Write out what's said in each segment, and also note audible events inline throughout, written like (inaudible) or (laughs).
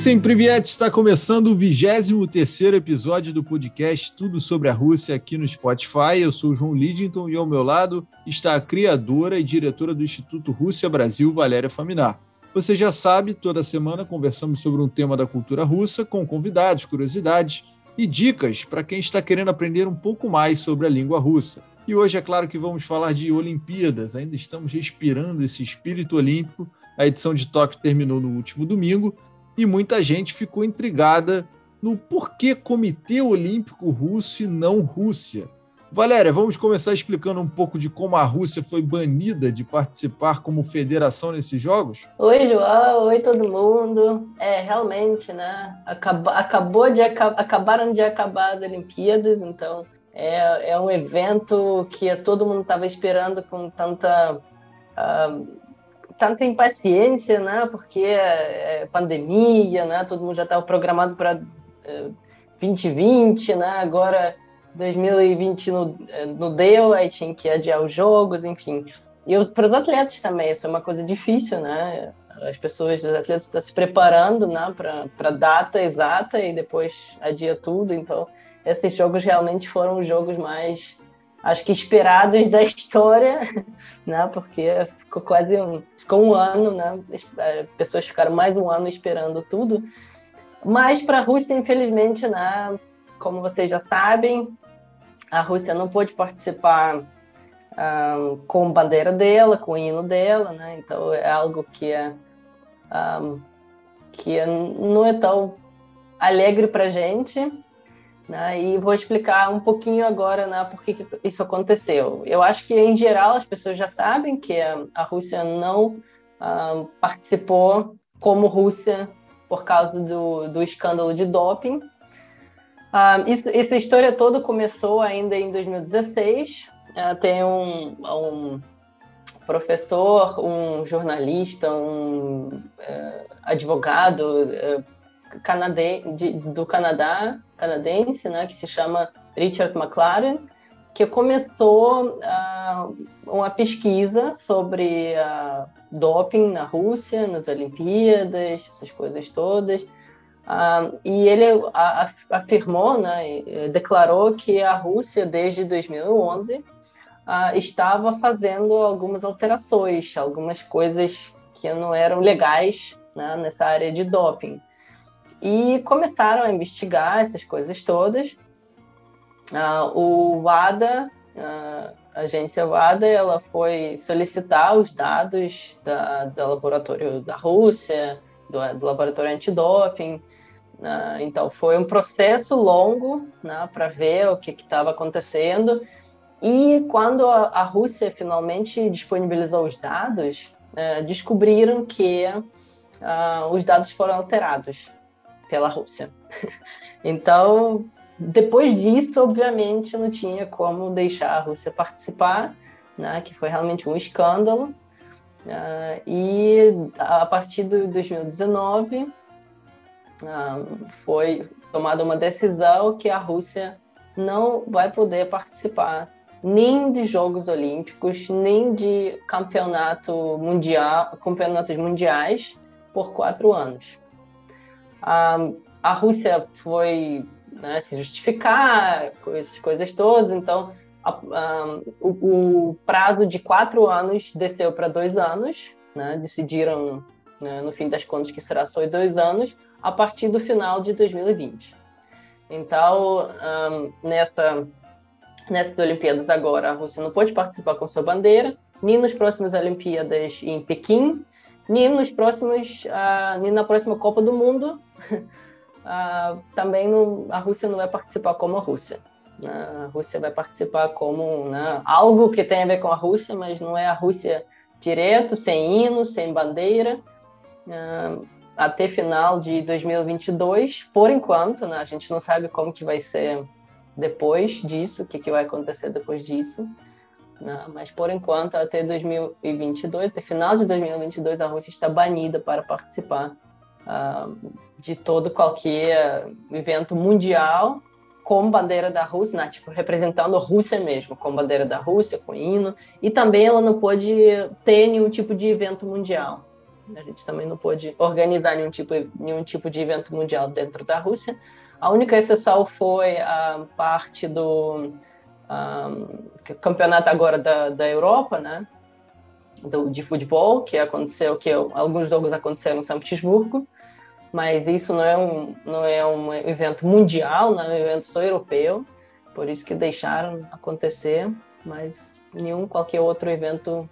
Listen Priviet está começando o 23 episódio do podcast Tudo sobre a Rússia aqui no Spotify. Eu sou o João Lidington e ao meu lado está a criadora e diretora do Instituto Rússia Brasil, Valéria Faminar. Você já sabe, toda semana conversamos sobre um tema da cultura russa com convidados, curiosidades e dicas para quem está querendo aprender um pouco mais sobre a língua russa. E hoje é claro que vamos falar de Olimpíadas, ainda estamos respirando esse espírito olímpico. A edição de Tóquio terminou no último domingo e muita gente ficou intrigada no porquê Comitê Olímpico Russo e não Rússia. Valéria, vamos começar explicando um pouco de como a Rússia foi banida de participar como federação nesses jogos? Oi, João. Oi, todo mundo. É, realmente, né? Acabou, acabou de, acabaram de acabar as Olimpíadas, então é, é um evento que todo mundo estava esperando com tanta uh, tanta impaciência, né? Porque é, é pandemia, né? Todo mundo já estava programado para é, 2020, né? Agora 2020 não, não deu, aí tinha que adiar os jogos, enfim. E para os atletas também, isso é uma coisa difícil, né? As pessoas, os atletas estão se preparando, né? Para a data exata e depois adia tudo, então esses jogos realmente foram os jogos mais acho que esperados (laughs) da história, né? Porque ficou quase um, ficou um ano, né? É, pessoas ficaram mais um ano esperando tudo. Mas para a Rússia, infelizmente, né? Como vocês já sabem, a Rússia não pôde participar um, ah, com bandeira dela, com o hino dela, né? Então é algo que é um, ah, que é, não é tão alegre para gente. Né? E vou explicar um pouquinho agora né, por que, isso aconteceu. Eu acho que, em geral, as pessoas já sabem que a Rússia não uh, participou como Rússia por causa do, do escândalo de doping. Uh, isso, essa história toda começou ainda em 2016. Uh, tem um, um, professor, um jornalista, um uh, advogado uh, de, do Canadá, canadense, né, que se chama Richard McLaren, que começou uh, uma pesquisa sobre uh, doping na Rússia, nas Olimpíadas, essas coisas todas. Uh, e ele afirmou, né, declarou que a Rússia, desde 2011, estava fazendo algumas alterações, algumas coisas que não eram legais né, nessa área de doping e começaram a investigar essas coisas todas. Uh, o WADA, uh, a agência WADA, ela foi solicitar os dados da, do laboratório da Rússia, do, do laboratório antidoping. Uh, então, foi um processo longo né, para ver o que estava acontecendo. E quando a, a, Rússia finalmente disponibilizou os dados, uh, descobriram que uh, os dados foram alterados pela Rússia. (laughs) então, depois disso, obviamente, não tinha como deixar a Rússia participar, né, que foi realmente um escândalo. Uh, e a partir de 2019 uh, foi tomada uma decisão que a Rússia não vai poder participar nem de Jogos Olímpicos, nem de campeonato mundial, campeonatos mundiais por quatro anos. A, a Rússia foi né, se justificar, essas coisas todas, então a, a, o, o, prazo de quatro anos desceu para dois anos, né, decidiram, né, no fim das contas, que será só dois anos, a partir do final de 2020. Então, um, nessa, nessas Olimpíadas agora, a Rússia não pode participar com sua bandeira, nem nas próximas Olimpíadas em Pequim, nem nos próximos, uh, nem na próxima Copa do Mundo, uh, (laughs) também no, a Rússia não vai participar como a Rússia. Né? A Rússia vai participar como né, algo que tem a ver com a Rússia, mas não é a Rússia direto, sem hino, sem bandeira, uh, até final de 2022, por enquanto, né? a gente não sabe como que vai ser depois disso, o que, que vai acontecer depois disso. Né? Mas, por enquanto, até 2022, até final de 2022, a Rússia está banida para participar de todo qualquer evento mundial com bandeira da Rússia, né? tipo, representando a Rússia mesmo, com bandeira da Rússia, com hino, e também ela não pode ter nenhum tipo de evento mundial. A gente também não pôde organizar nenhum tipo, nenhum tipo de evento mundial dentro da Rússia. A única exceção foi a parte do um, campeonato agora da, da Europa, né? Do, de futebol, que aconteceu, que alguns jogos aconteceram em São Petersburgo, mas isso não é um, não é um evento mundial, não é um evento só europeu, por isso que deixaram acontecer, mas nenhum qualquer outro evento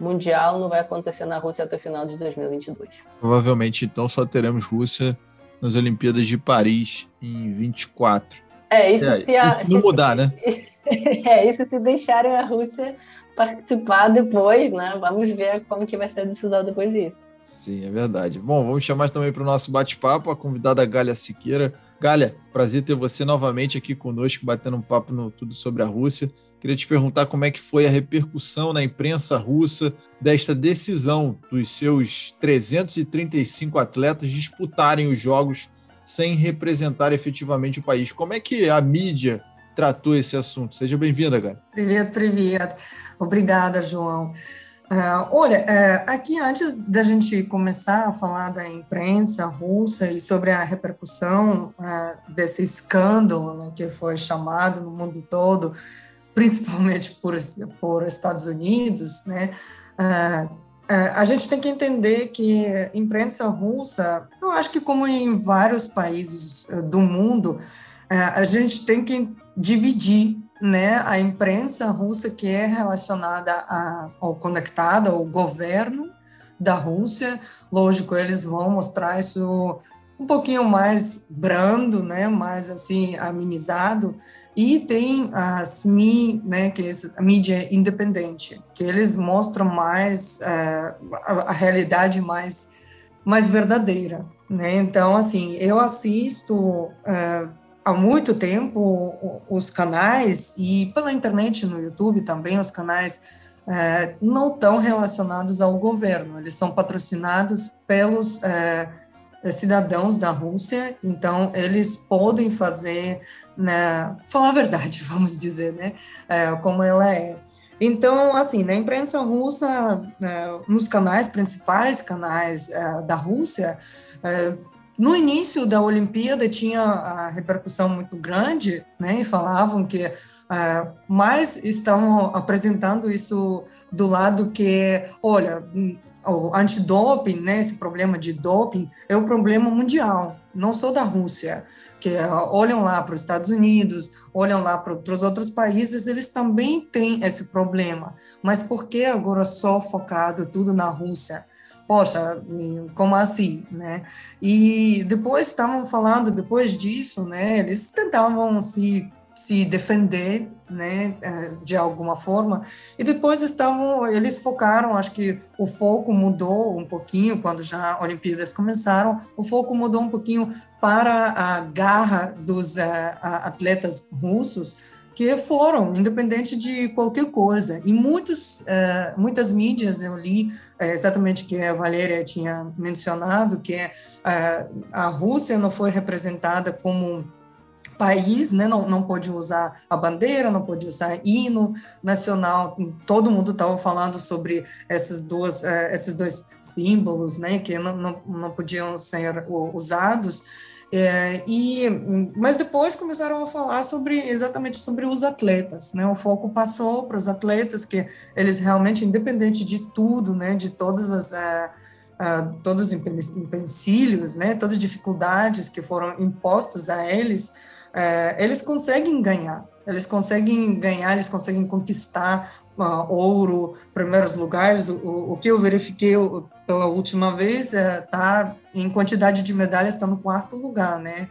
mundial não vai acontecer na Rússia até o final de 2022. Provavelmente, então, só teremos Rússia nas Olimpíadas de Paris em 24. É, isso, é, se, a, isso não mudar, né? (laughs) É, isso se deixarem a Rússia participar depois, né? Vamos ver como que vai ser a decisão depois disso. Sim, é verdade. Bom, vamos chamar também para o nosso bate-papo a convidada Gália Siqueira. Gália, prazer ter você novamente aqui conosco, batendo um papo no Tudo sobre a Rússia. Queria te perguntar como é que foi a repercussão na imprensa russa desta decisão dos seus 335 atletas disputarem os Jogos sem representar efetivamente o país. Como é que a mídia tratou esse assunto? Seja bem-vinda, Gália. Привет, привет. Obrigada, João. Uh, olha, uh, aqui antes da gente começar a falar da imprensa russa e sobre a repercussão uh, desse escândalo né, que foi chamado no mundo todo, (laughs) principalmente por, por Estados Unidos, né, a gente tem que entender que a imprensa russa, eu acho que como em vários países do mundo, a gente tem que dividir né, a imprensa russa que é relacionada a, ao conectada ao governo da Rússia, lógico, eles vão mostrar isso um pouquinho mais brando, né, mais assim amenizado, e tem a SMI, né, que é a mídia independente, que eles mostram mais é, a, a, realidade mais mais verdadeira, né? Então, assim, eu assisto é, há muito tempo os canais e pela internet no YouTube também os canais é, não estão relacionados ao governo, eles são patrocinados pelos é, cidadãos da Rússia, então eles podem fazer, né, falar a verdade, (laughs) vamos dizer, né, é, como ela é. Então, assim, na imprensa russa, é, nos canais principais, canais é, da Rússia, é, no início da Olimpíada tinha a repercussão muito grande, né? E falavam que uh, mais estão apresentando isso do lado que, olha, o antidoping, né? Esse problema de doping é um problema mundial, não só da Rússia. Que uh, olham lá para os Estados Unidos, olham lá para os outros países, eles também têm esse problema. Mas por que agora só focado tudo na Rússia? Poxa, como assim, né? E depois estavam falando, depois disso, né, eles tentavam se se defender, né, é, de alguma forma. E depois estavam, eles focaram, acho que o foco mudou um pouquinho quando já as Olimpíadas começaram. O foco mudou um pouquinho para a garra dos uh, atletas russos que foram, independente de qualquer coisa. E muitos, uh, muitas mídias eu li uh, exatamente que a Valéria tinha mencionado, que uh, a Rússia não foi representada como país, né, não, não pôde usar a bandeira, não pôde usar hino nacional, todo mundo estava falando sobre essas duas, esses dois símbolos, né, que não, não, não podiam ser usados, é, e, mas depois começaram a falar sobre exatamente sobre os atletas, né? O foco passou para os atletas que eles realmente, independente de tudo, né? De todas as uh, uh, todos os empecilhos, né? Todas as dificuldades que foram impostos a eles, uh, eles conseguem ganhar. Eles conseguem ganhar, eles conseguem conquistar uh, ouro, primeiros lugares. O, o, que eu verifiquei pela última vez está é, em quantidade de medalhas, está no quarto lugar, né?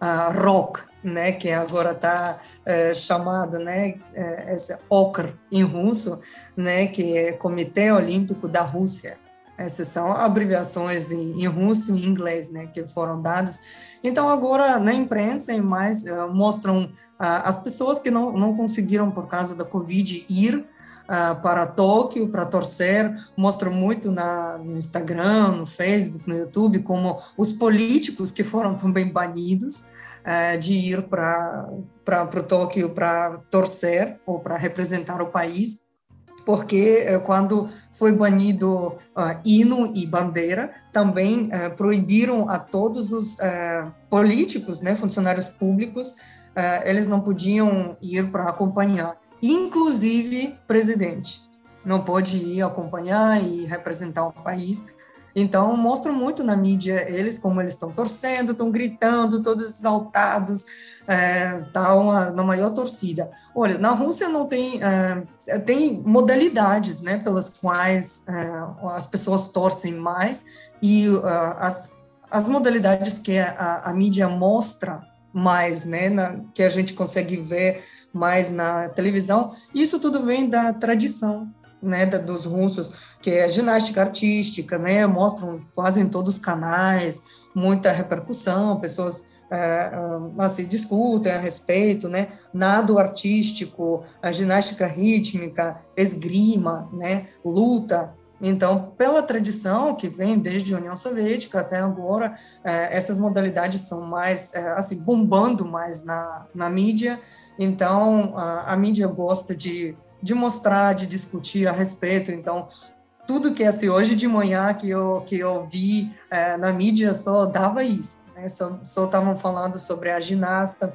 Uh, ROK, né, que agora está é, chamado, né, é, esse OKR em russo, né, que é Comitê Olímpico da Rússia. Essas são abreviações em, em russo e inglês, né, que foram dadas. Então, agora, na imprensa e mais, uh, mostram uh, as pessoas que não, não conseguiram, por causa da Covid, ir uh, para Tóquio para torcer, mostram muito na, no Instagram, no Facebook, no YouTube, como os políticos que foram também banidos de ir para Tóquio para torcer ou para representar o país. Porque eh, quando foi banido uh, hino e bandeira, também uh, proibiram a todos os uh, políticos, né, funcionários públicos, eles não podiam ir para acompanhar, inclusive presidente, não pode ir acompanhar e representar o país. Então, mostra muito na mídia eles como eles estão torcendo, estão gritando, todos exaltados, é, tá na maior torcida. Olha, na Rússia não tem é, tem modalidades, né, pelas quais é, as pessoas torcem mais e uh, as, as modalidades que a, a mídia mostra mais, né, na, que a gente consegue ver mais na televisão, isso tudo vem da tradição, né, da, dos russos, que é ginástica artística, né, mostram quase em todos os canais, muita repercussão, pessoas é, assim, discutem a respeito, né? Nado artístico, a ginástica rítmica, esgrima, né? Luta. Então, pela tradição que vem desde a União Soviética até agora, é, essas modalidades são mais, é, assim, bombando mais na, na mídia. Então, a, a mídia gosta de, de mostrar, de discutir a respeito. Então, tudo que assim, hoje de manhã que eu, que eu vi é, na mídia só dava isso né? Só estavam falando sobre a ginasta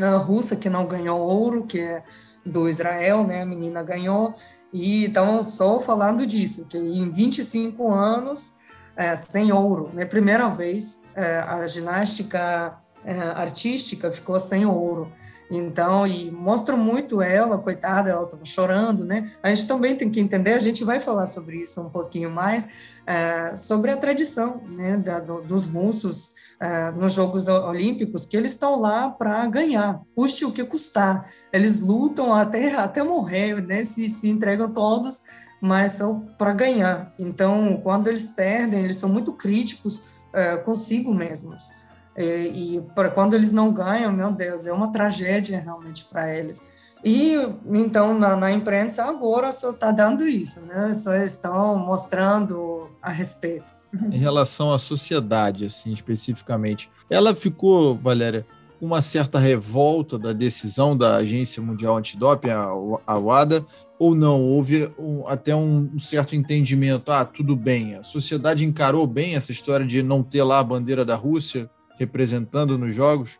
a russa que não ganhou ouro, que é do Israel, né? A menina ganhou. E então só falando disso, que em 25 anos é, sem ouro, né? Primeira vez é, a ginástica é, artística ficou sem ouro. Então, e mostra muito ela, coitada, ela estava chorando, né? A gente também tem que entender, a gente vai falar sobre isso um pouquinho mais, é, sobre a tradição né, da, do, dos russos é, nos Jogos Olímpicos, que eles estão lá para ganhar, custe o que custar. Eles lutam até, até morrer, né? Se, se entregam todos, mas são para ganhar. Então, quando eles perdem, eles são muito críticos é, consigo mesmos. E, e para quando eles não ganham, meu Deus, é uma tragédia realmente para eles. E então na, na imprensa agora só está dando isso, né? Só estão mostrando a respeito. Em relação à sociedade, assim especificamente, ela ficou, Valéria, uma certa revolta da decisão da Agência Mundial Antidoping, a WADA, ou não? Houve um, até um, certo entendimento, ah, tudo bem, a sociedade encarou bem essa história de não ter lá a bandeira da Rússia? Representando nos jogos?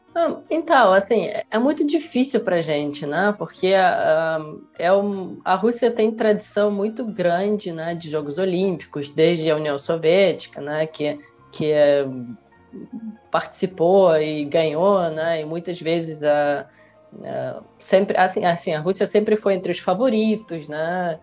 Então, assim, é muito difícil para a gente, né? Porque a, é um, a Rússia tem tradição muito grande, né, de Jogos Olímpicos, desde a União Soviética, né, que, que é, participou e ganhou, né, e muitas vezes a, a, sempre, assim, assim, a Rússia sempre foi entre os favoritos, né?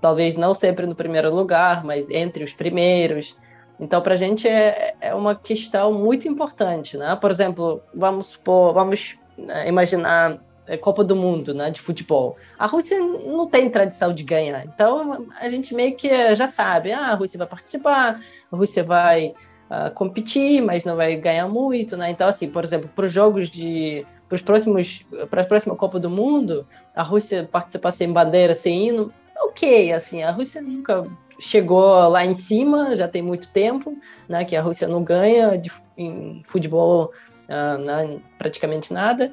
Talvez não sempre no primeiro lugar, mas entre os primeiros. Então, para a gente é, é uma questão muito importante, né? Por exemplo, vamos supor, vamos né, imaginar a Copa do Mundo, né, de futebol. A Rússia não tem tradição de ganhar, então a gente meio que já sabe, ah, a Rússia vai participar, a Rússia vai uh, competir, mas não vai ganhar muito, né? Então, assim, por exemplo, para os jogos de para os próximos para a próxima Copa do Mundo, a Rússia participar sem bandeira, sem hino, ok, assim, a Rússia nunca chegou lá em cima, já tem muito tempo, né, que a Rússia não ganha de, em futebol uh, praticamente nada.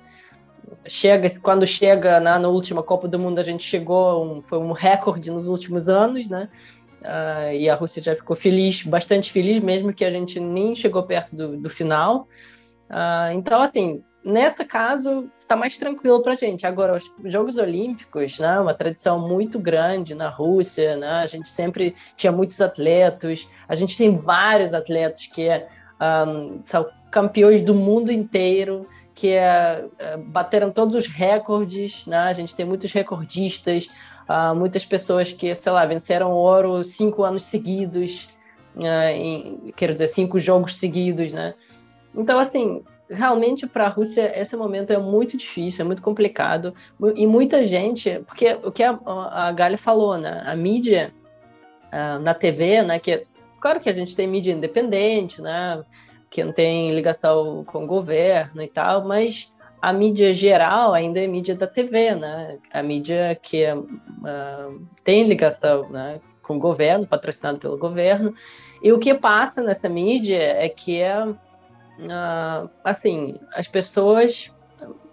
Chega, quando chega na, na, última Copa do Mundo, a gente chegou, um, foi um recorde nos últimos anos, né? Uh, e a Rússia já ficou feliz, bastante feliz, mesmo que a gente nem chegou perto do, do final. Uh, então, assim, nesse caso, está mais tranquilo para gente. Agora, os Jogos Olímpicos, né, uma tradição muito grande na Rússia, né, a gente sempre tinha muitos atletas, a gente tem vários atletas que um, são campeões do mundo inteiro, que é, é, bateram todos os recordes, né, a gente tem muitos recordistas, uh, muitas pessoas que, sei lá, venceram ouro cinco anos seguidos, uh, em, quero dizer, cinco jogos seguidos, né? Então, assim, realmente para a Rússia esse momento é muito difícil, é muito complicado. E muita gente, porque o que a, a Gali falou, né, a mídia uh, na TV, né, que claro que a gente tem mídia independente, né, que não tem ligação com o governo e tal, mas a mídia geral ainda é mídia da TV, né, a mídia que uh, tem ligação, né, com o governo, patrocinado pelo governo, e o que passa nessa mídia é que é uh, assim, as pessoas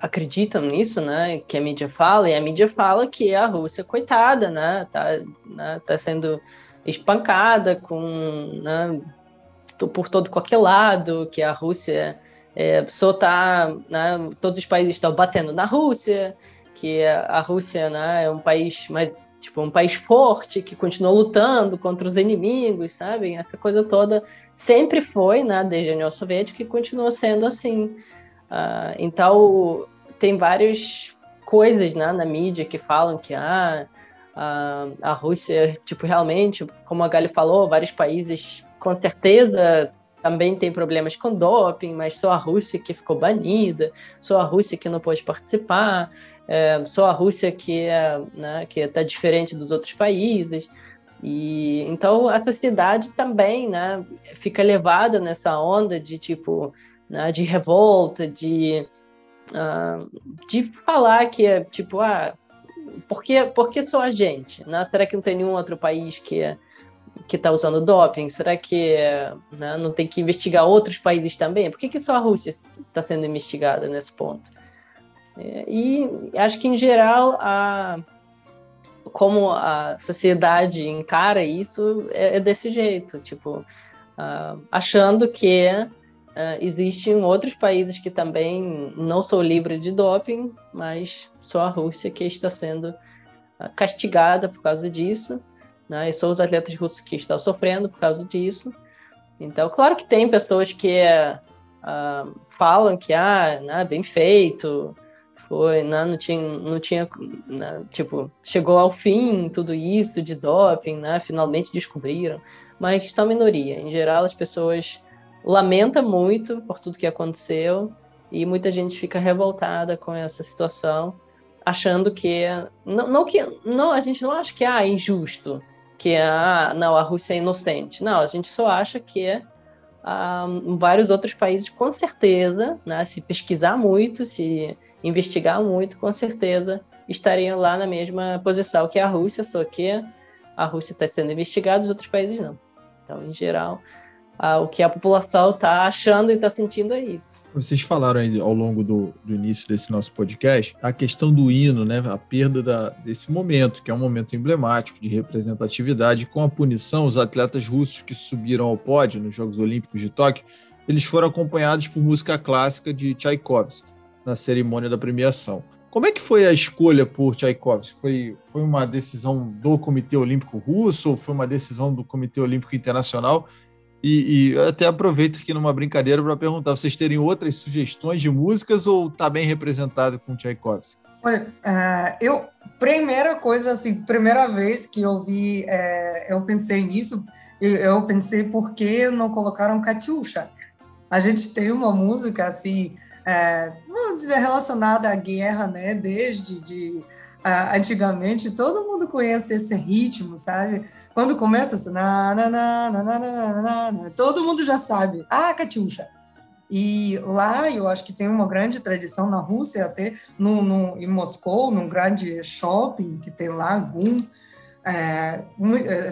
acreditam nisso, né? Que a mídia fala, e a mídia fala que a Rússia, coitada, né? Tá, né, tá sendo espancada com, né, por todo qualquer lado, que a Rússia é, só tá, né, todos os países estão batendo na Rússia, que a Rússia né, é um país mais tipo um país forte que continua lutando contra os inimigos, sabe? Essa coisa toda sempre foi, né, desde a União Soviética e continua sendo assim. Uh, então tem várias coisas né, na mídia que falam que ah, a, a Rússia, tipo, realmente, como a Gali falou, vários países com certeza também tem problemas com doping, mas só a Rússia que ficou banida, só a Rússia que não pode participar, é, só a Rússia que é, né, que está diferente dos outros países. E então a sociedade também, né, fica levada nessa onda de tipo, né, de revolta, de uh, de falar que é tipo, ah, por que, só a gente? Né? Será que não tem nenhum outro país que que está usando doping? Será que né, não tem que investigar outros países também? Por que, que só a Rússia está sendo investigada nesse ponto? É, e acho que, em geral, a, como a sociedade encara isso é, é desse jeito, tipo, uh, achando que uh, existem outros países que também não são livres de doping, mas só a Rússia que está sendo uh, castigada por causa disso, né? E são os atletas russos que estão sofrendo por causa disso. Então, claro que tem pessoas que falam que, ah, né, bem feito, foi, né, não tinha, não tinha né, tipo, chegou ao fim tudo isso de doping, né, finalmente descobriram, mas são minoria. Em geral, as pessoas lamentam muito por tudo que aconteceu e muita gente fica revoltada com essa situação, achando que não, não que não a gente não acha que ah, é injusto, que ah, não a Rússia é inocente. Não, a gente só acha que vários outros países, com certeza, né, se pesquisar muito, se investigar muito, com certeza estariam lá na mesma posição que a Rússia, só que a Rússia está sendo investigada, os outros países não. Então, em geral, o que a população está achando e está sentindo é isso. Vocês falaram aí ao longo do, do, início desse nosso podcast a questão do hino, né? A perda da, desse momento, que é um momento emblemático de representatividade. Com a punição, os atletas russos que subiram ao pódio nos Jogos Olímpicos de Tóquio, eles foram acompanhados por música clássica de Tchaikovsky na cerimônia da premiação. Como é que foi a escolha por Tchaikovsky? Foi, foi uma decisão do Comitê Olímpico Russo ou foi uma decisão do Comitê Olímpico Internacional? E, e até aproveito aqui numa brincadeira para perguntar: vocês terem outras sugestões de músicas ou está bem representado com Tchaikovsky? Olha, uh, eu, primeira coisa, assim, primeira vez que eu vi, é, eu pensei nisso, eu, eu, pensei por que não colocaram Katyusha? A gente tem uma música, assim, é, vamos dizer, relacionada à guerra, né, desde de, antigamente, todo mundo conhece esse ritmo, sabe? Quando começa assim, na, na, na, na, na, na, todo mundo já sabe. Ah, Katyusha. E lá eu acho que tem uma grande tradição na Rússia, até no, no, em Moscou, num grande shopping que tem lá, Gum, é,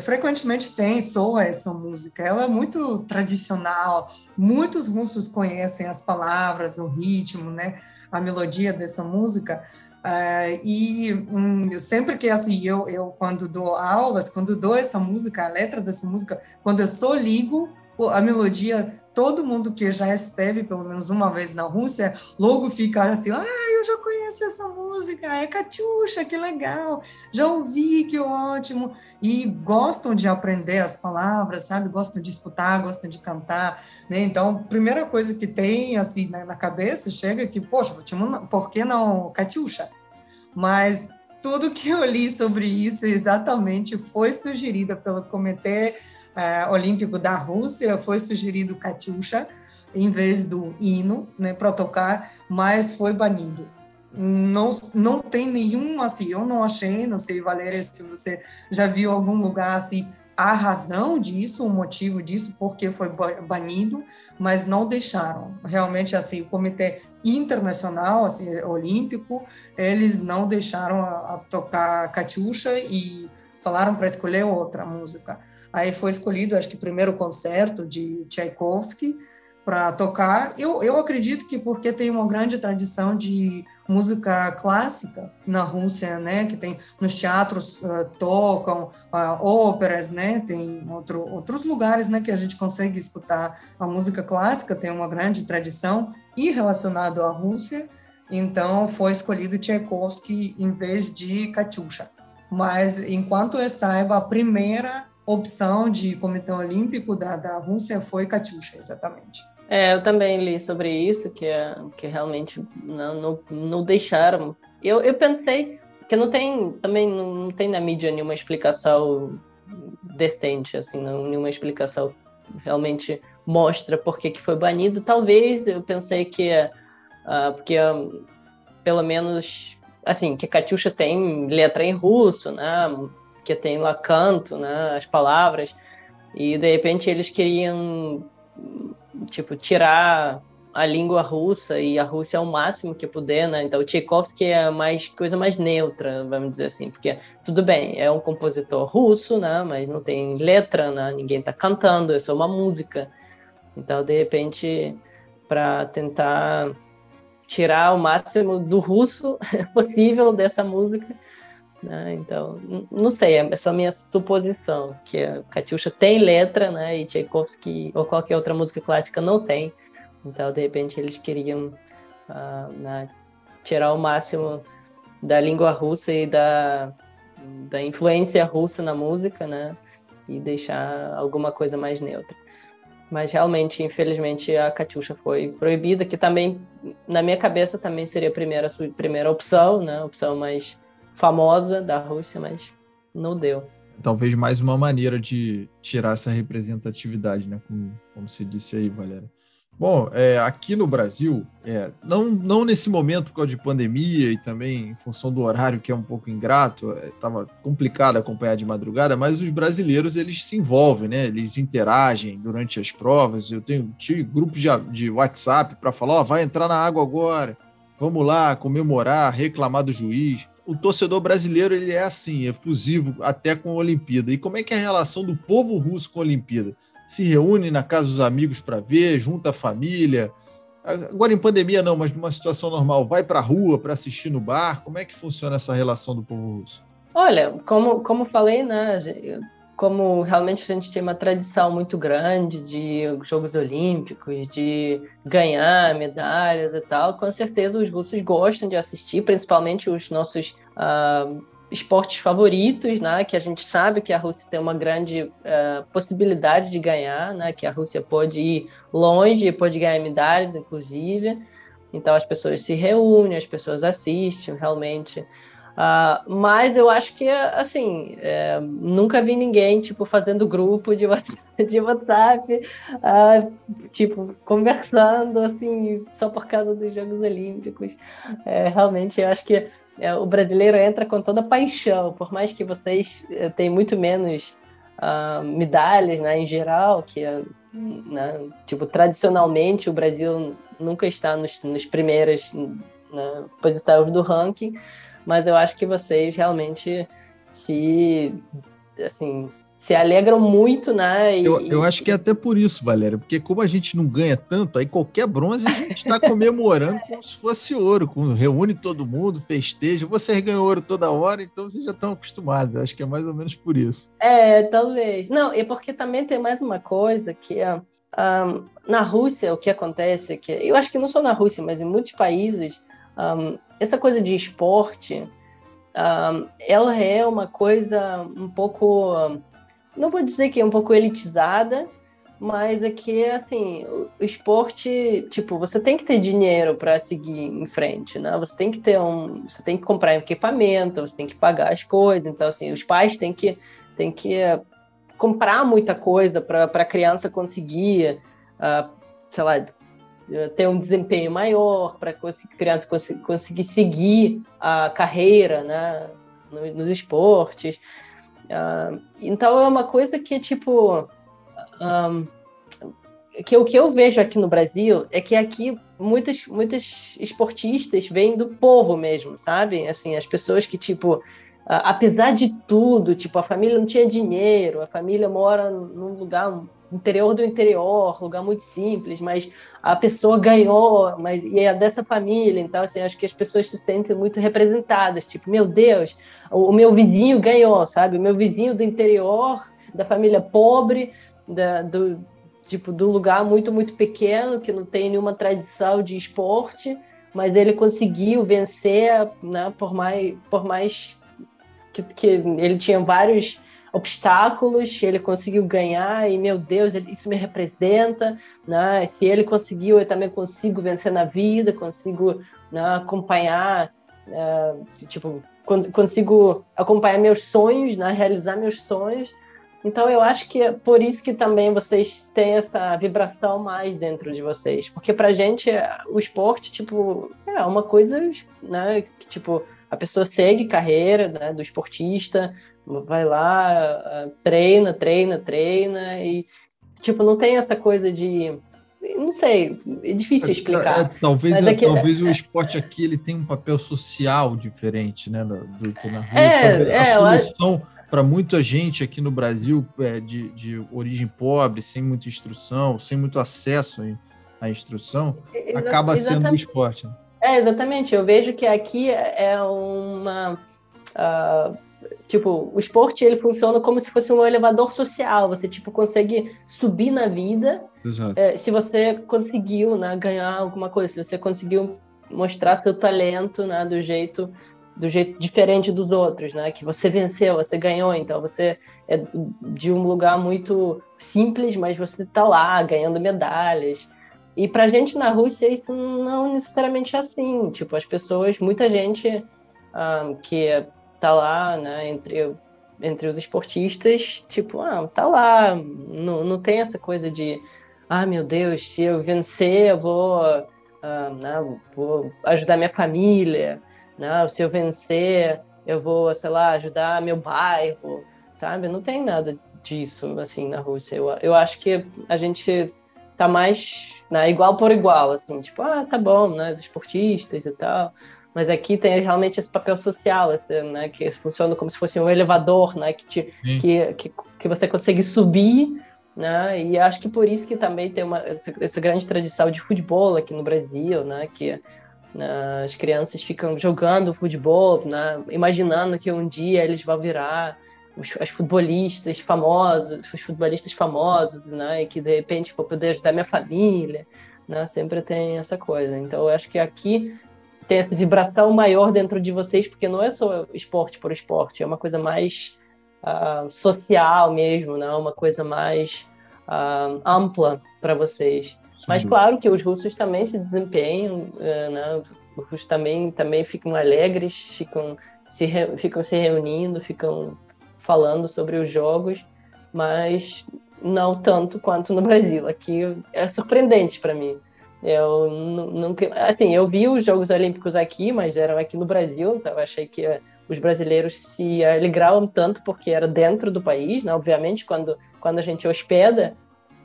frequentemente tem, soa essa música. Ela é muito tradicional, muitos russos conhecem as palavras, o ritmo, né, a melodia dessa música. Uh, e um, sempre que assim eu, eu quando dou aulas quando dou essa música a letra dessa música quando eu só ligo a melodia todo mundo que já esteve pelo menos uma vez na Rússia logo fica assim ah eu já conheço essa música é Katyusha que legal. Já ouvi que ótimo. E gostam de aprender as palavras sabe? Gostam de escutar gostam de cantar né? Então primeira coisa que tem assim na, na cabeça chega que poxa por que não Katyusha mas tudo que eu li sobre isso exatamente foi sugerida pelo Comitê é, Olímpico da Rússia, foi sugerido Katyusha em vez do hino, né, para tocar, mas foi banido. Não, não tem nenhum, assim, eu não achei, não sei, Valéria, se você já viu algum lugar, assim, a razão disso, o motivo disso, porque foi banido, mas não deixaram. Realmente, assim, o Comitê Internacional, assim, Olímpico, eles não deixaram a, a tocar Katyusha e falaram para escolher outra música. Aí foi escolhido, acho que, o primeiro concerto de Tchaikovsky para tocar. Eu, eu acredito que porque tem uma grande tradição de música clássica na Rússia, né, que tem nos teatros uh, tocam uh, óperas, né, tem outro, outros lugares, né, que a gente consegue escutar a música clássica, tem uma grande tradição e relacionado à Rússia. Então foi escolhido Tchaikovsky em vez de Katyusha. Mas enquanto eu saiba, a primeira opção de Comitê Olímpico da, da Rússia foi Katyusha, exatamente. É, eu também li sobre isso, que, é, que realmente não, não, não deixaram. Eu, eu pensei que não tem, também não, não tem na mídia nenhuma explicação decente, assim, não, nenhuma explicação realmente mostra por que, que foi banido. Talvez eu pensei que, uh, porque uh, pelo menos, assim, que Katyusha tem letra em russo, né, que tem lá canto, né, as palavras, e de repente eles queriam tipo, tirar a língua russa e a Rússia é o máximo que puder, né? Então, Tchaikovsky é mais coisa mais neutra, vamos dizer assim, porque tudo bem, é um compositor russo, né? Mas não tem letra, né? Ninguém está cantando, é só uma música. Então, de repente, para tentar tirar o máximo do russo (laughs) possível dessa música, né? Então, não sei, é só minha suposição, que a Katyusha tem letra, né? E Tchaikovsky ou qualquer outra música clássica não tem. Então, de repente, eles queriam uh, né, tirar o máximo da língua russa e da, da influência russa na música, né? E deixar alguma coisa mais neutra. Mas realmente, infelizmente, a Katyusha foi proibida, que também, na minha cabeça, também seria a primeira, a primeira opção, né? Opção mais famosa da Rússia, mas não deu. Talvez mais uma maneira de tirar essa representatividade, né? Como, como você disse aí, Valéria. Bom, é, aqui no Brasil, é, não, não nesse momento por causa de pandemia e também em função do horário que é um pouco ingrato, estava é, complicado acompanhar de madrugada, mas os brasileiros eles se envolvem, né? Eles interagem durante as provas. Eu tenho grupos de, de WhatsApp para falar, oh, vai entrar na água agora, vamos lá comemorar, reclamar do juiz o torcedor brasileiro ele é assim, efusivo até com a Olimpíada. E como é que é a relação do povo russo com a Olimpíada? Se reúne na casa dos amigos para ver, junta a família. Agora em pandemia não, mas numa situação normal, vai para a rua para assistir no bar. Como é que funciona essa relação do povo russo? Olha, como, como falei, né, como realmente a gente tem uma tradição muito grande de Jogos Olímpicos, de ganhar medalhas e tal, com certeza os russos gostam de assistir, principalmente os nossos uh, esportes favoritos, né? Que a gente sabe que a Rússia tem uma grande uh, possibilidade de ganhar, né? Que a Rússia pode ir longe, pode ganhar medalhas, inclusive. Então as pessoas se reúnem, as pessoas assistem, realmente Uh, mas eu acho que, assim, é, nunca vi ninguém, tipo, fazendo grupo de, (laughs) de WhatsApp, uh, tipo, conversando, assim, só por causa dos Jogos Olímpicos. É, realmente, eu acho que é, o brasileiro entra com toda paixão, por mais que vocês é, tenham muito menos uh, medalhas, né, em geral, que, né, tipo, tradicionalmente o Brasil nunca está nos, nos primeiras né, posições do ranking, mas eu acho que vocês realmente se assim se alegram muito, né? E, eu, eu acho que é até por isso, Valéria, porque como a gente não ganha tanto, aí qualquer bronze a gente está comemorando como se fosse ouro, com, reúne todo mundo, festeja. Vocês ganham ouro toda hora, então vocês já estão acostumados. Eu acho que é mais ou menos por isso. É, talvez. Não, e porque também tem mais uma coisa que um, na Rússia o que acontece é que eu acho que não só na Rússia, mas em muitos países um, essa coisa de esporte, um, ela é uma coisa um pouco, não vou dizer que é um pouco elitizada, mas é que, assim, o esporte, tipo, você tem que ter dinheiro para seguir em frente, né? Você tem que ter um, você tem que comprar equipamento, você tem que pagar as coisas, então, assim, os pais têm que, têm que comprar muita coisa para a criança conseguir, uh, sei lá, ter um desempenho maior, para a criança conseguir seguir a carreira né, nos esportes. Uh, então é uma coisa que, tipo, um, que o que eu vejo aqui no Brasil é que aqui muitos, muitos esportistas vêm do povo mesmo, sabe? Assim, as pessoas que, tipo, uh, apesar de tudo, tipo, a família não tinha dinheiro, a família mora num lugar interior do interior, lugar muito simples, mas a pessoa ganhou, mas e é dessa família, então assim, acho que as pessoas se sentem muito representadas, tipo, meu Deus, o, meu vizinho ganhou, sabe? O meu vizinho do interior, da família pobre, da, do tipo do lugar muito muito pequeno que não tem nenhuma tradição de esporte, mas ele conseguiu vencer, né? Por mais por mais que, que ele tinha vários obstáculos, ele conseguiu ganhar e meu Deus, isso me representa, né? Se ele conseguiu, eu também consigo vencer na vida, consigo né, acompanhar, uh, tipo, consigo acompanhar meus sonhos, né? Realizar meus sonhos. Então eu acho que é por isso que também vocês têm essa vibração mais dentro de vocês, porque para gente o esporte tipo é uma coisa, né? Que, tipo a pessoa segue carreira né, do esportista, vai lá, treina, treina, treina e tipo não tem essa coisa de não sei, é difícil é, explicar. É, talvez é, talvez o esporte aqui ele tem um papel social diferente, né, do, do que na rua. É, a solução para muita gente aqui no Brasil é, de, de origem pobre, sem muita instrução, sem muito acesso à instrução, Exa acaba sendo o esporte. Né? É, exatamente. Eu vejo que aqui é uma. Uh, tipo, o esporte ele funciona como se fosse um elevador social. Você tipo consegue subir na vida. É, se você conseguiu, né, ganhar alguma coisa, se você conseguiu mostrar seu talento, né, do jeito do jeito diferente dos outros, né? Que você venceu, você ganhou, então você é de um lugar muito simples, mas você está lá ganhando medalhas. E para gente na Rússia isso não necessariamente é assim. Tipo, as pessoas, muita gente um, ah, que tá lá, né, entre entre os esportistas, tipo, ah, tá lá, não, não tem essa coisa de, ah, meu Deus, se eu vencer, eu vou, uh, né, vou ajudar minha família, não, se eu vencer, eu vou, sei lá, ajudar meu bairro, sabe? Não tem nada disso, assim, na Rússia. Eu, eu acho que a gente tá mais né, igual por igual, assim, tipo, ah, tá bom, né, esportistas e tal. Mas aqui tem realmente esse papel social, assim, né, que funciona como se fosse um elevador, né, que, te, que, que, que você consegue subir né? E acho que por isso que também tem uma essa, essa, grande tradição de futebol aqui no Brasil, né? Que né? As crianças ficam jogando futebol, né? imaginando que um dia eles vão virar os, os futebolistas famosos, os futebolistas famosos, né? E que de repente vou poder ajudar minha família, né? Sempre tem essa coisa. Então eu acho que aqui tem essa vibração maior dentro de vocês, porque não é só esporte por esporte, é uma coisa mais uh, social mesmo, né? Uma coisa mais uh, ampla para vocês. Mas claro que os russos também se desempenham, eh, né? Os russos também, também ficam alegres, ficam se, re... ficam se reunindo, ficam falando sobre os jogos, mas não tanto quanto no Brasil. Aqui é surpreendente para mim. Eu nunca, assim, eu vi os Jogos Olímpicos aqui, mas eram aqui no Brasil, então eu achei que os brasileiros se alegravam tanto porque era dentro do país, né? Obviamente, quando, quando a gente hospeda,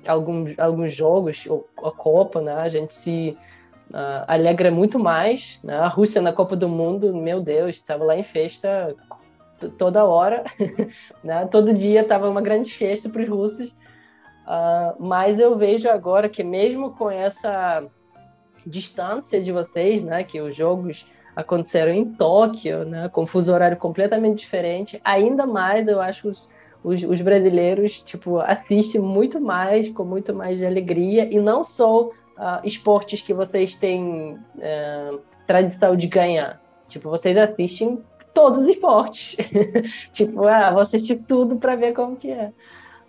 alguns, alguns jogos, ou a Copa, né? A gente se uh, alegra muito mais. Né? A Rússia na Copa do Mundo, meu Deus, estava lá em festa toda hora, (laughs) né? Todo dia estava uma grande festa para os russos. Uh, mas eu vejo agora que mesmo com essa distância de vocês, né? Que os jogos aconteceram em Tóquio, né? Com fuso horário completamente diferente. Ainda mais eu acho os os, os, brasileiros tipo assistem muito mais, com muito mais alegria e não só uh, esportes que vocês têm uh, tradição de ganhar. Tipo, vocês assistem todos os esportes. (laughs) tipo, ah, vou assistir tudo para ver como que é.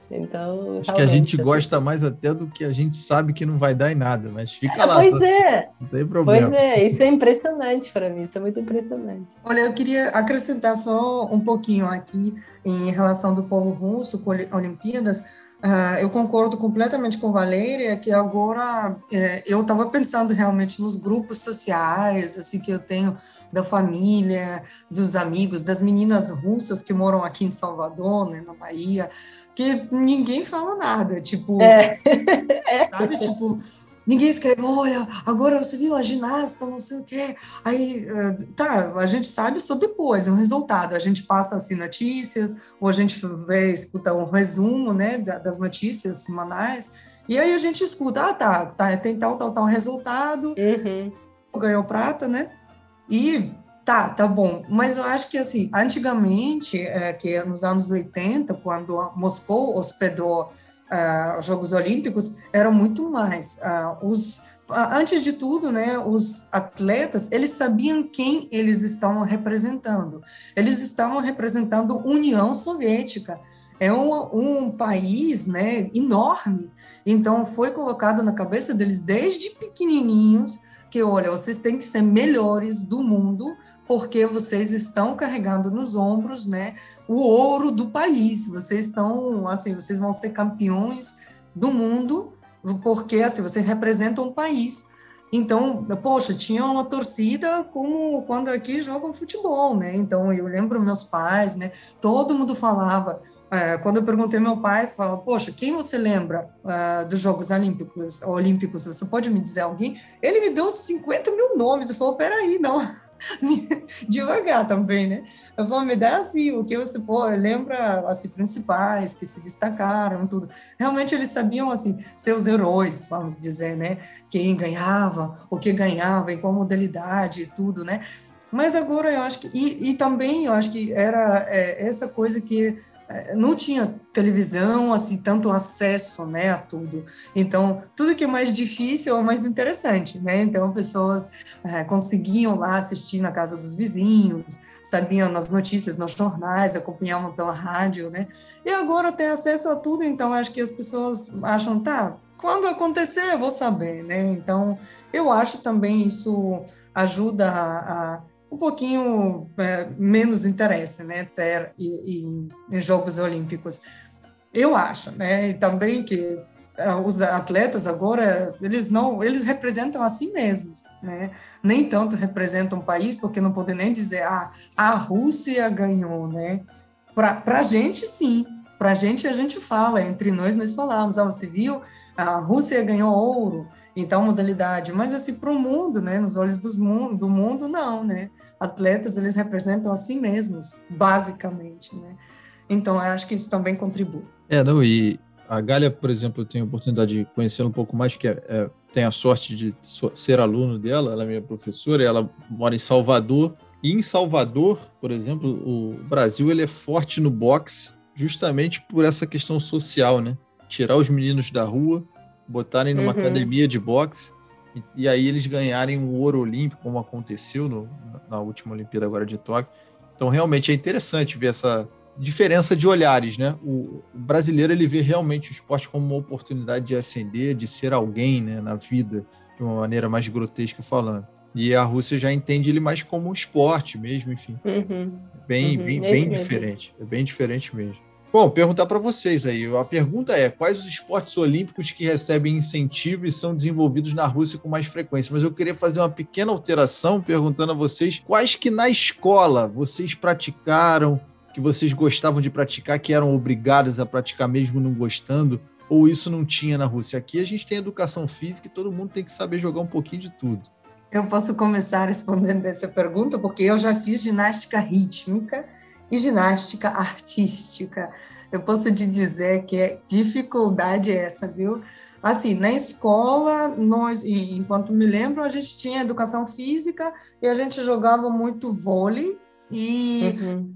Então, acho que a gente gosta mais até do que a gente sabe que não vai dar em nada, mas fica lá. Pois é. Não tem problema. Pois é, isso é impressionante para mim, isso é muito impressionante. Olha, eu queria acrescentar só um pouquinho aqui em relação do povo russo com Olimpíadas. Uh, eu concordo completamente com Valéria que agora é, eu estava pensando realmente nos grupos sociais assim que eu tenho da família, dos amigos, das meninas russas que moram aqui em Salvador, né, na Bahia, que ninguém fala nada, tipo, é. sabe, tipo, ninguém escreve, olha, agora você viu a ginasta, não sei o quê. Aí, eh, tá, a gente sabe só depois, é um resultado. A gente passa assim notícias, ou a gente vê, escuta um resumo, né, das notícias semanais, e aí a gente escuta, ah, tá, tá tem tal, tal, tal resultado, uhum. ganhou prata, né? E tá, tá bom. Mas eu acho que, assim, antigamente, é, que nos anos 80, quando Moscou hospedou uh, Jogos Olímpicos eram muito mais. Uh, os, uh, antes de tudo, né, os atletas eles sabiam quem eles estavam representando. Eles estavam representando União Soviética. É um, um país né, enorme. Então, foi colocado na cabeça deles desde pequenininhos que, olha, vocês têm que ser melhores do mundo porque vocês estão carregando nos ombros, né, o ouro do país. Vocês estão, assim, vocês vão ser campeões do mundo, porque assim, vocês representam um país. Então, poxa, tinha uma torcida como quando aqui jogam futebol, né? Então, eu lembro meus pais, né? Todo mundo falava. É, quando eu perguntei meu pai, falou: Poxa, quem você lembra uh, dos Jogos Olímpicos? Olímpicos? Você pode me dizer alguém? Ele me deu 50 mil nomes. Eu falei: Peraí, não (laughs) devagar também, né? Eu vou me dar assim, o que você pô, lembra assim principais que se destacaram, tudo. Realmente eles sabiam assim seus heróis, vamos dizer, né? Quem ganhava, o que ganhava, em qual modalidade e tudo, né? Mas agora eu acho que e, e também eu acho que era é, essa coisa que não tinha televisão, assim, tanto acesso, né, a tudo. Então, tudo que é mais difícil é mais interessante, né? Então, pessoas é, conseguiam lá assistir na casa dos vizinhos, sabiam nas notícias, nos jornais, acompanhavam pela rádio, né? E agora tem acesso a tudo, então acho que as pessoas acham, tá, quando acontecer eu vou saber, né? Então, eu acho também isso ajuda a, a um pouquinho é, menos interesse, né, ter em, em Jogos Olímpicos. Eu acho, né, e também que é, os atletas agora eles não eles representam a si mesmos né nem tanto representam o país porque não podem nem dizer ah a Rússia ganhou né. Para a gente sim. Para gente a gente fala entre nós nós falamos ah você viu? A Rússia ganhou ouro então modalidade, mas assim para o mundo, né, nos olhos dos mundo, do mundo não, né? Atletas eles representam a si mesmos, basicamente, né? Então eu acho que isso também contribui. É, não e a Gália, por exemplo, eu tenho a oportunidade de conhecê-la um pouco mais, que é, é, tenho a sorte de ser aluno dela, ela é minha professora, ela mora em Salvador. E em Salvador, por exemplo, o Brasil ele é forte no boxe, justamente por essa questão social, né? Tirar os meninos da rua botarem numa uhum. academia de boxe e, e, aí eles ganharem o ouro olímpico, como aconteceu no, na última Olimpíada agora de Tóquio. Então, realmente é interessante ver essa diferença de olhares, né? O, o brasileiro ele vê realmente o esporte como uma oportunidade de ascender, de ser alguém, né, na vida, de uma maneira mais grotesca falando. E a Rússia já entende ele mais como um esporte mesmo, enfim. Uhum. Bem, uhum. bem, bem diferente. É bem diferente mesmo. Bom, perguntar para vocês aí. A pergunta é: quais os esportes olímpicos que recebem incentivo e são desenvolvidos na Rússia com mais frequência? Mas eu queria fazer uma pequena alteração perguntando a vocês quais que na escola vocês praticaram, que vocês gostavam de praticar, que eram obrigados a praticar mesmo não gostando, ou isso não tinha na Rússia? Aqui a gente tem educação física e todo mundo tem que saber jogar um pouquinho de tudo. Eu posso começar respondendo essa pergunta, porque eu já fiz ginástica rítmica e ginástica artística. Eu posso te dizer que é dificuldade essa, viu? Assim, na escola, nós, enquanto me lembro, a gente tinha educação física e a gente jogava muito vôlei e uhum.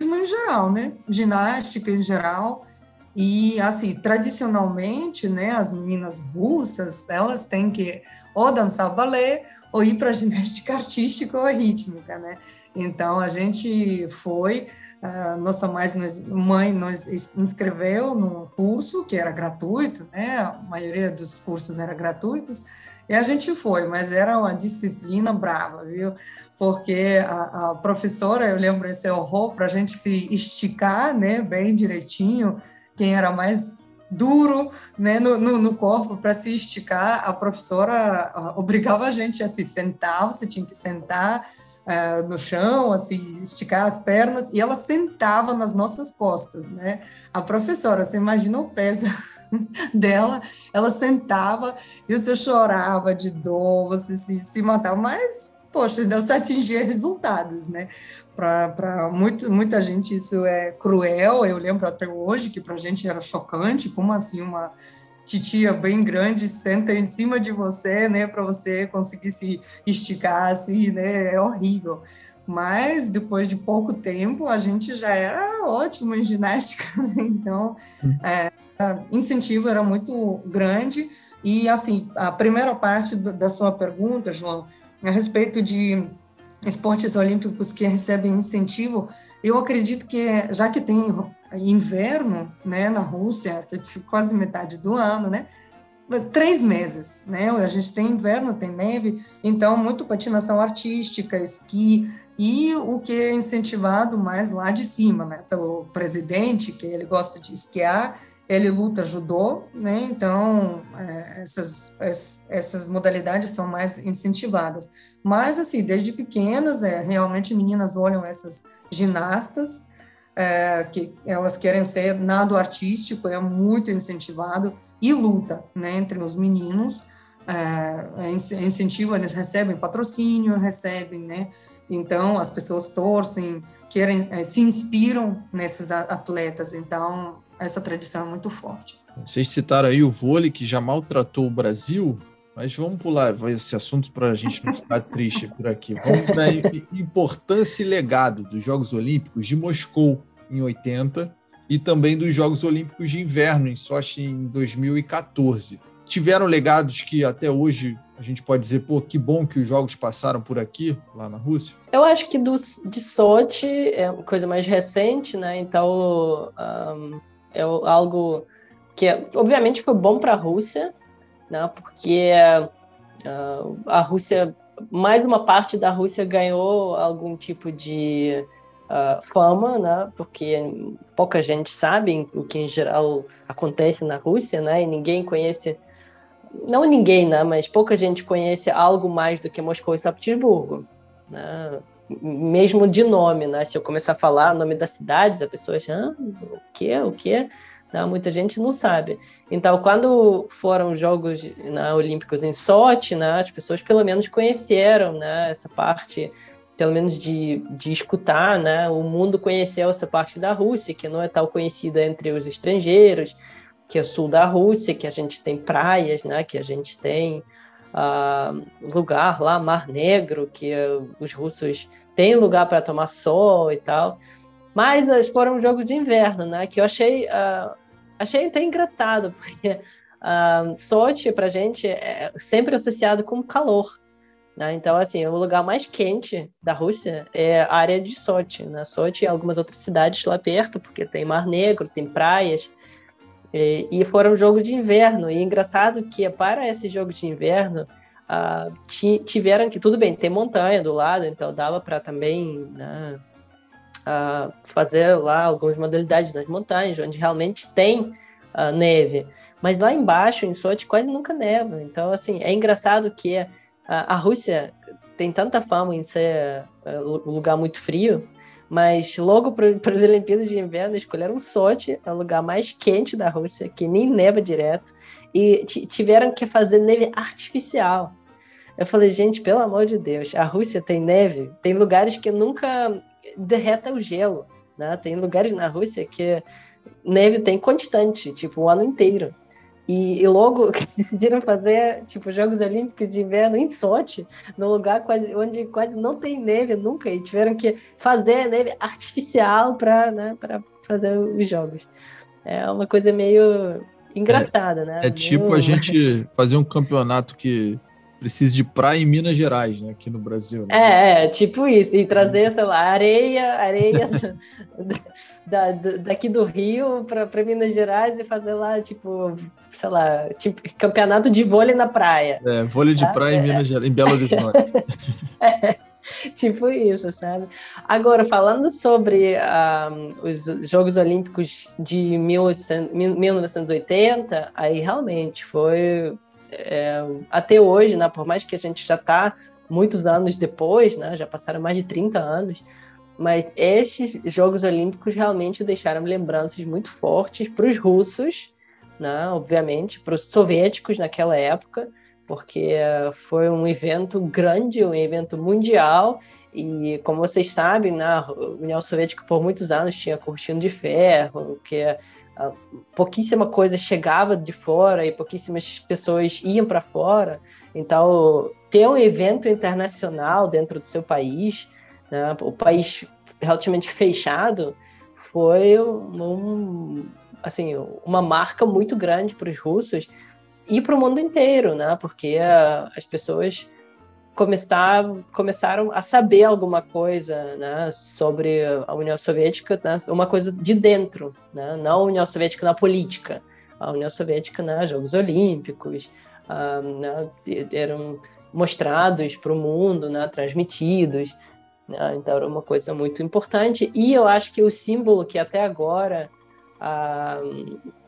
em geral, né? Ginástica em geral. E, assim, tradicionalmente, né, as meninas russas, elas têm que ou dançar balé ou ir para (laughs) ginástica artística ou rítmica, né? Então a gente foi, uh, nossa mãe nos, mãe nos inscreveu num curso que era gratuito, né? A maioria dos cursos era gratuitos. E a gente foi, mas era uma disciplina brava, viu? Porque a, a professora, eu lembro esse horror para a gente se esticar, né, bem direitinho. Quem era mais duro né, no, no, no corpo para se esticar, a professora uh, obrigava a gente a se sentar, você tinha que sentar uh, no chão, assim, esticar as pernas, e ela sentava nas nossas costas, né? A professora, você imagina o peso (laughs) dela, ela sentava e você chorava de dor, você se, se matava, mas, poxa, você atingia resultados, né? Para muita gente isso é cruel, eu lembro até hoje que para a gente era chocante, como assim uma titia bem grande senta em cima de você, né, para você conseguir se esticar assim, né, é horrível. Mas depois de pouco tempo a gente já era ótimo em ginástica, (laughs) né? então hum. é, incentivo era muito grande e assim a primeira parte da sua pergunta, João, a respeito de esportes olímpicos que recebem incentivo, eu acredito que já que tem inverno, né, na Rússia, quase metade do ano, né, três meses, né? A gente tem inverno, tem neve, então muito patinação artística, esqui e o que é incentivado mais lá de cima, né? Pelo presidente, que ele gosta de esquiar, ele luta judô, né? Então é, essas essas modalidades são mais incentivadas. Mas assim, desde pequenas, é realmente meninas olham essas ginastas é, que elas querem ser nado artístico, é muito incentivado, e luta né, entre os meninos, é, é, é incentivo, eles recebem patrocínio, recebem, né, então as pessoas torcem, querem, se inspiram nesses atletas, então essa tradição é muito forte. Vocês citaram aí o vôlei que já maltratou o Brasil, mas vamos pular esse assunto para a gente não ficar (laughs) triste por aqui. Vamos para a importância e legado dos Jogos Olímpicos de Moscou em 80 e também dos Jogos Olímpicos de Inverno em Sochi em 2014. Tiveram legados que até hoje a gente pode dizer, pô, que bom que os jogos passaram por aqui, lá na Rússia? Eu acho que do, de Sochi é uma coisa mais recente, né? Então um, é algo que, obviamente, foi bom para a Rússia, né? porque uh, a Rússia, mais uma parte da Rússia ganhou algum tipo de uh, fama, né? porque pouca gente sabe o que em geral acontece na Rússia, né? e ninguém conhece, não ninguém, né? mas pouca gente conhece algo mais do que Moscou e São Petersburgo. Né? Mesmo de nome, né? Se eu começar a falar o nome das cidades, a pessoa já, ah, o quê, o quê? Né? Muita gente não sabe. Então, quando foram os Jogos né, Olímpicos em Sochi, né, as pessoas pelo menos conheceram né, essa parte, pelo menos de, de escutar, né, o mundo conheceu essa parte da Rússia, que não é tão conhecida entre os estrangeiros, que é o sul da Rússia, que a gente tem praias, né, que a gente tem uh, lugar lá, Mar Negro, que uh, os russos têm lugar para tomar sol e tal. Mas foram jogos de inverno, né? Que eu achei uh, achei até engraçado, (laughs) porque uh, Sochi, para gente, é sempre associado com calor. Né? Então, assim, o lugar mais quente da Rússia é a área de Sochi. Né? Sochi e algumas outras cidades lá perto, porque tem Mar Negro, tem praias. E, e foram jogos de inverno. E é engraçado que para esse jogo de inverno, uh, tiveram que, tudo bem, tem montanha do lado, então dava para também né, uh, fazer lá algumas modalidades nas montanhas, onde realmente tem uh, neve. Mas lá embaixo, em Sochi, quase nunca neva. Então, assim, é engraçado que a, Rússia tem tanta fama em ser uh, um lugar muito frio, mas logo para as Olimpíadas de Inverno escolheram Sochi, é o lugar mais quente da Rússia, que nem neva direto, e tiveram que fazer neve artificial. Eu falei, gente, pelo amor de Deus, a Rússia tem neve, tem lugares que nunca derreta o gelo, né? Tem lugares na Rússia que neve tem constante, tipo, o ano inteiro. E, e logo (laughs) decidiram fazer, tipo, Jogos Olímpicos de Inverno em Sochi, num lugar quase, onde quase não tem neve nunca, e tiveram que fazer neve artificial para né, fazer os jogos. É uma coisa meio engraçada, é, né? É tipo a gente fazer um campeonato que precisa de praia em Minas Gerais, né? Aqui no Brasil. Né? É, é, tipo isso. E trazer, sei lá, areia, areia (laughs) da, da, daqui do Rio para Minas Gerais e fazer lá, tipo, sei lá, tipo, campeonato de vôlei na praia. É, vôlei de praia é. em Minas Gerais, em Belo Horizonte. (laughs) é. (laughs) Tipo isso, sabe? Agora, falando sobre um, os Jogos Olímpicos de 1800, 1980, aí realmente foi é, até hoje, né, por mais que a gente já está muitos anos depois, né, já passaram mais de 30 anos, mas esses Jogos Olímpicos realmente deixaram lembranças muito fortes para os russos, né, obviamente, para os soviéticos naquela época, porque foi um evento grande, um evento mundial, e como vocês sabem, na União Soviética por muitos anos tinha cortina de ferro, que ah, pouquíssima coisa chegava de fora e pouquíssimas pessoas iam para fora. Então, ter um evento internacional dentro do seu país, né, o país relativamente fechado, foi um, assim, uma marca muito grande para os russos e para o mundo inteiro, né? Porque uh, as pessoas começaram, começaram a saber alguma coisa né, sobre a União Soviética, né, uma coisa de dentro, né, não a União Soviética na política, a União Soviética nos Jogos Olímpicos, uh, né, eram mostrados para o mundo, né, transmitidos, né, então era uma coisa muito importante, e eu acho que o símbolo que até agora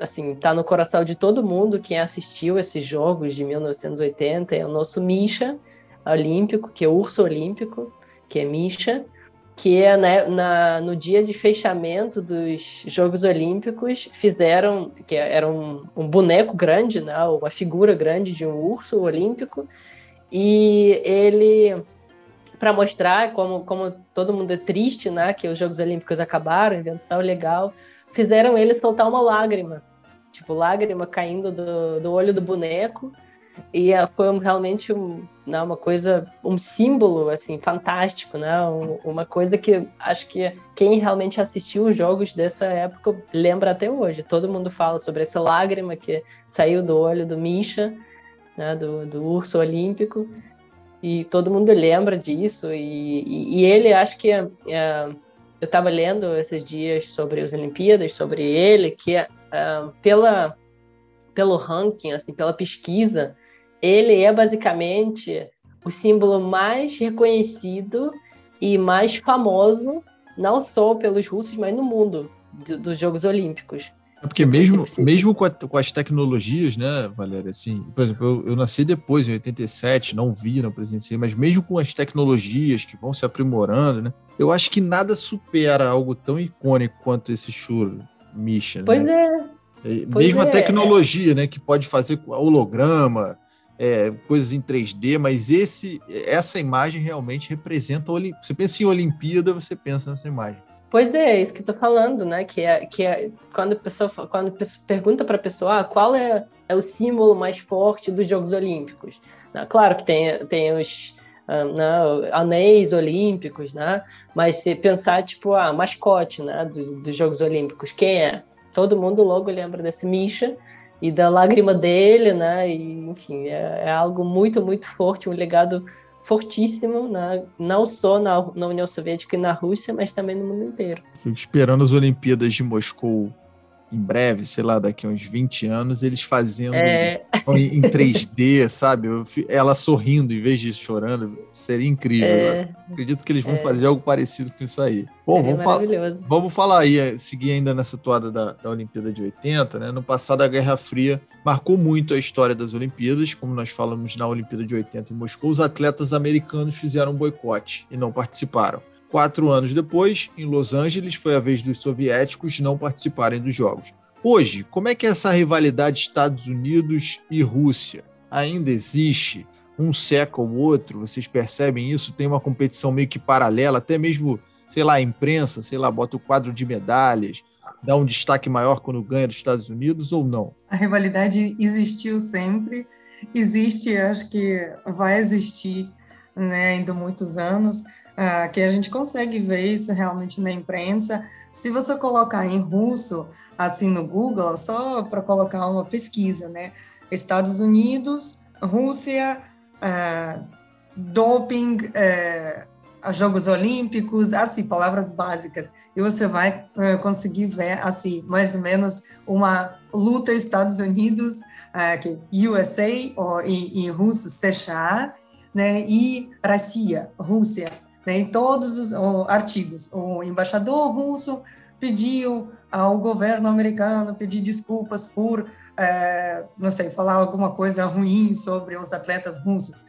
assim, tá no coração de todo mundo quem assistiu esses jogos de 1980 é o nosso Misha olímpico, que é o urso olímpico, que é Misha, que é né, na, no dia de fechamento dos Jogos Olímpicos fizeram que era um, um boneco grande, né, uma figura grande de um urso olímpico e ele para mostrar como, como todo mundo é triste, né, que os Jogos Olímpicos acabaram, evento tão legal, fizeram ele soltar uma lágrima, tipo, lágrima caindo do, do olho do boneco. E eh, foi realmente um, né, uma coisa, um símbolo assim fantástico, né? uma coisa que acho que quem realmente assistiu os jogos dessa época lembra até hoje. Todo mundo fala sobre essa lágrima que saiu do olho do Misha, né, do, do urso olímpico, e todo mundo lembra disso. E, e, e ele, acho que é, é eu estava lendo esses dias sobre as Olimpíadas, sobre ele, que uh, pela, pelo ranking, assim, pela pesquisa, ele é basicamente o símbolo mais reconhecido e mais famoso, não só pelos russos, mas no mundo do, dos Jogos Olímpicos. É porque mesmo, mesmo com, a, com, as tecnologias, né, Valéria, assim, por exemplo, eu, eu, nasci depois, em 87, não vi, não presenciei, mas mesmo com as tecnologias que vão se aprimorando, né, eu acho que nada supera algo tão icônico quanto esse churro, Misha. Né? Pois é. Pois mesmo é, a tecnologia, é. né, que pode fazer holograma, é, coisas em 3D, mas esse, essa imagem realmente representa. Você pensa em Olimpíada, você pensa nessa imagem. Pois é, é isso que eu tô falando, né? Que é, que é quando a pessoa, quando a pessoa pergunta para a pessoa ah, qual é, é o símbolo mais forte dos Jogos Olímpicos. Né? Claro que tem, tem os uh, né, anéis olímpicos, né? Mas se pensar, tipo, a ah, mascote né, dos, dos Jogos Olímpicos, quem é? Todo mundo logo lembra desse Misha e da lágrima dele, né? E, enfim, é, é algo muito, muito forte, um legado fortíssimo, né? não só na, na, União Soviética e na Rússia, mas também no mundo inteiro. Fico esperando as Olimpíadas de Moscou em breve, sei lá, daqui a uns 20 anos, eles fazendo é... em, 3D, (laughs) sabe? Ela sorrindo em vez de chorando, seria incrível. É... Acredito que eles vão é... fazer algo parecido com isso aí. Bom, vamos, fal vamos falar aí, é, seguir ainda nessa toada da, da Olimpíada de 80, né? No passado, a Guerra Fria marcou muito a história das Olimpíadas, como nós falamos na Olimpíada de 80 em Moscou, os atletas americanos fizeram um boicote e não participaram. Quatro anos depois, em Los Angeles, foi a vez dos soviéticos não participarem dos Jogos. Hoje, como é que é essa rivalidade Estados Unidos e Rússia ainda existe? Um seca o outro, vocês percebem isso? Tem uma competição meio que paralela, até mesmo, sei lá, a imprensa, sei lá, bota o quadro de medalhas, dá um destaque maior quando ganha dos Estados Unidos ou não? A rivalidade existiu sempre, existe, acho que vai existir né, ainda muitos anos uh, que a gente consegue ver isso realmente na imprensa. Se você colocar em russo, assim no Google, só para colocar uma pesquisa, né? Estados Unidos, Rússia, uh, doping, uh, Jogos Olímpicos, assim, palavras básicas. E você vai uh, conseguir ver, assim, mais ou menos uma luta Estados Unidos, uh, que USA, ou em, em russo, США, né, e Rússia, Rússia em todos os artigos. O embaixador russo pediu ao governo americano pedir desculpas por, é, não sei, falar alguma coisa ruim sobre os atletas russos.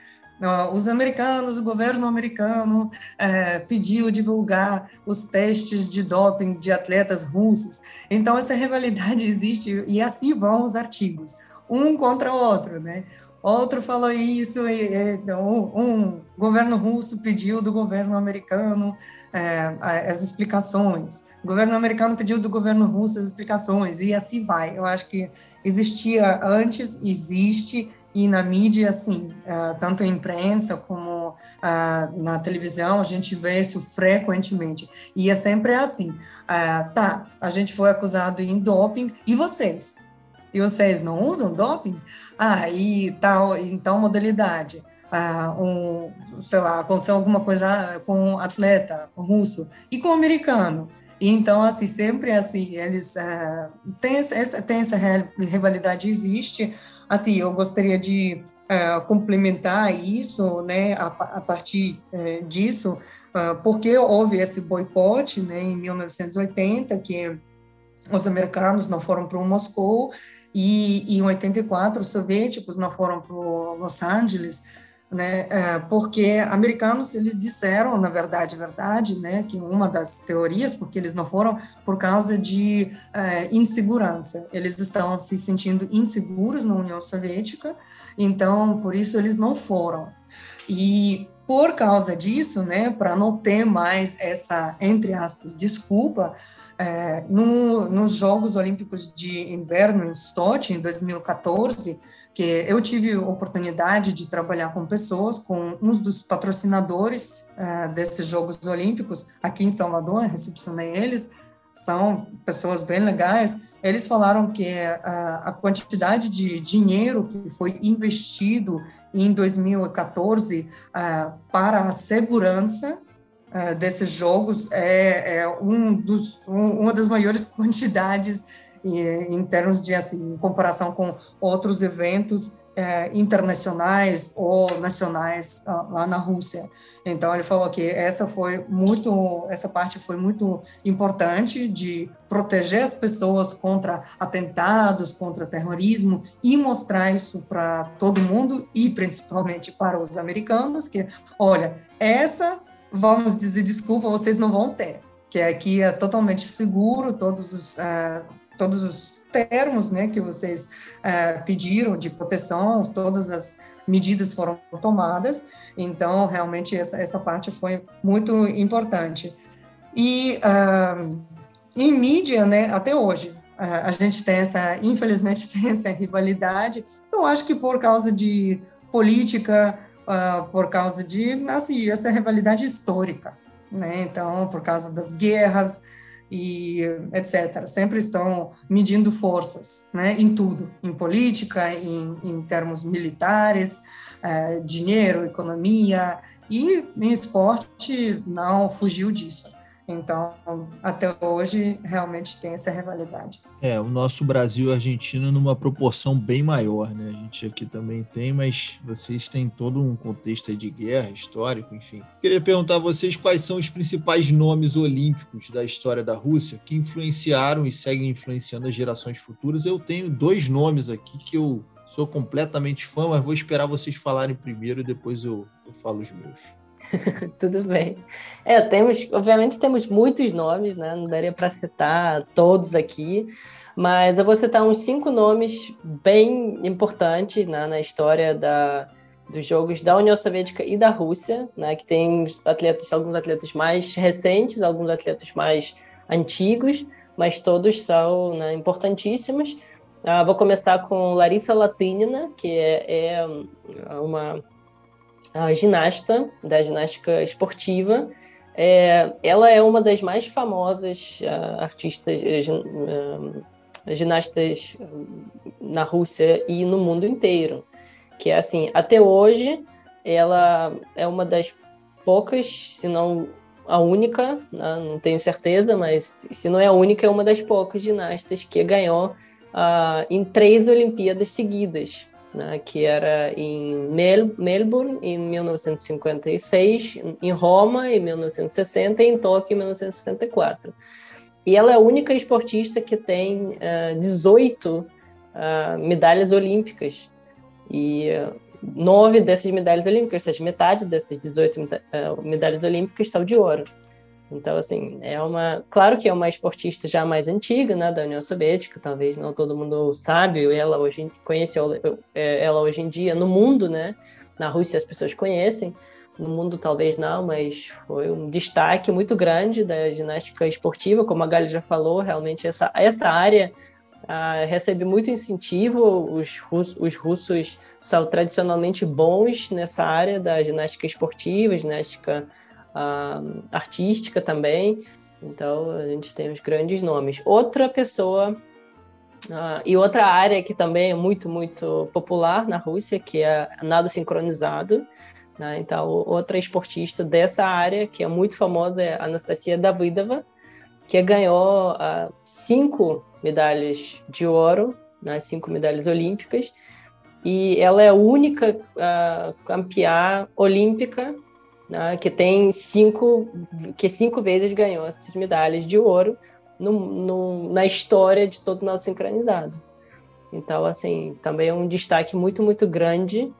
os americanos, o governo americano é, pediu divulgar os testes de doping de atletas russos. Então, essa rivalidade (laughs) existe e assim vão os artigos, um contra o outro, né? Outro falou isso, e, e um, governo russo pediu do governo americano é, as explicações, o governo americano pediu do governo russo as explicações, e assim vai. Eu acho que existia antes, existe, e na mídia, assim, uh, tanto em imprensa como uh, na televisão, a gente vê isso frequentemente. E é sempre assim: uh, tá, a gente foi acusado em doping, e vocês? E vocês não usam doping? Ah, e tal, então modalidade. um, sei lá, aconteceu alguma coisa com um atleta russo e com o americano. Então, assim, sempre assim, eles uh, têm, essa, têm essa rivalidade, existe, Assim, eu gostaria de uh, complementar isso, né, a, a partir uh, disso, uh, porque houve esse boicote, né, em 1980, que os americanos não foram para Moscou e, em 84 os soviéticos não foram para Los Angeles, né? É, porque americanos eles disseram, na verdade, verdade, né, que uma das teorias, porque eles não foram por causa de é, insegurança, eles estavam se sentindo inseguros na União Soviética, então por isso eles não foram. E por causa disso, né, para não ter mais essa entre aspas desculpa, é, no, nos Jogos Olímpicos de Inverno em Sochi, em 2014, que eu tive oportunidade de trabalhar com pessoas, com uns dos patrocinadores é, desses Jogos Olímpicos aqui em Salvador, recepcionei eles, são pessoas bem legais. Eles falaram que a, a quantidade de dinheiro que foi investido em 2014 é, para a segurança é, desses jogos é, é um dos, um, uma das maiores (laughs) quantidades em termos de, assim, em comparação com outros eventos é, internacionais ou nacionais uh, lá na Rússia. Então ele falou que essa foi muito, essa parte foi muito importante de proteger as pessoas contra atentados, contra terrorismo e mostrar isso para todo mundo e principalmente para os americanos que, olha, essa vamos dizer desculpa, vocês não vão ter, que aqui é totalmente seguro, todos os, uh, todos os termos né, que vocês uh, pediram de proteção, todas as medidas foram tomadas, então realmente essa, essa parte foi muito importante. E uh, em mídia, né, até hoje, a gente tem essa, infelizmente, (laughs) tem essa rivalidade. Eu acho que por causa de política, uh, por causa de assim, essa rivalidade histórica, né? Então, por causa das guerras e etc. Sempre estão medindo forças, né? Em tudo, em política, em, em termos militares, uh, dinheiro, economia e em esporte não fugiu disso. Então, até hoje, realmente tem essa rivalidade. É, o nosso Brasil e Argentina numa proporção bem maior, né? A gente aqui também tem, mas vocês têm todo um contexto de guerra, histórico, enfim. Queria perguntar a vocês quais são os principais nomes olímpicos da história da Rússia que influenciaram e seguem influenciando as gerações futuras. Eu tenho dois nomes aqui que eu sou completamente fã, mas vou esperar vocês falarem primeiro e depois eu, eu falo os meus. (laughs) Tudo bem. É, temos, obviamente temos muitos nomes, né? Não daria para citar todos aqui, mas eu vou citar uns cinco nomes bem importantes né, na história da, dos jogos da União Soviética e da Rússia, né? Que tem atletas, alguns atletas mais recentes, alguns atletas mais antigos, mas todos são né, importantíssimos. Ah, vou começar com Larissa Latynina, que é, é uma a ginasta da ginástica esportiva. É, ela é uma das mais famosas uh, artistas, uh, ginastas na Rússia e no mundo inteiro. Que é assim, até hoje, ela é uma das poucas, se não a única, né, não tenho certeza, mas se não é a única, é uma das poucas ginastas que ganhou uh, em três Olimpíadas seguidas né, que era em Mel Melbourne, em 1956, em Roma, em 1960 e em Tóquio, em 1964. E ela é a única esportista que tem uh, 18 uh, medalhas olímpicas. E uh, nove dessas medalhas olímpicas, ou seja, metade dessas 18 uh, medalhas olímpicas são de ouro. Então, assim, é uma. Claro que é uma esportista já mais antiga, né, da União Soviética, talvez não todo mundo sabe, ela hoje conhece é, ela hoje em dia no mundo, né? Na Rússia as pessoas conhecem, no mundo talvez não, mas foi um destaque muito grande da ginástica esportiva, como a Gali já falou, realmente essa, essa área uh, recebe muito incentivo, os, os russos são tradicionalmente bons nessa área da ginástica esportiva, ginástica uh, artística também. Então, a gente tem os grandes nomes. Outra pessoa uh, e outra área que também é muito, muito popular na Rússia, que é nado sincronizado. Né? Então, outra esportista dessa área, que é muito famosa, é Anastasia Davidova, que ganhou uh, cinco medalhas de ouro, né? cinco medalhas olímpicas, e ela é a única uh, campeã olímpica né, que tem cinco, que cinco vezes ganhou essas medalhas de ouro no, no, na história de todo o nosso sincronizado. Então, assim, também é um destaque muito, muito grande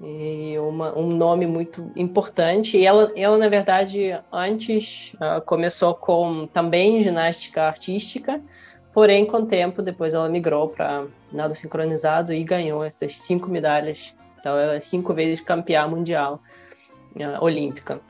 e uma, um nome muito importante. E ela, ela na verdade, antes uh, começou com também ginástica artística, porém, com o tempo, depois ela migrou para nado sincronizado e ganhou essas cinco medalhas. Então, ela é cinco vezes campeã mundial olímpica.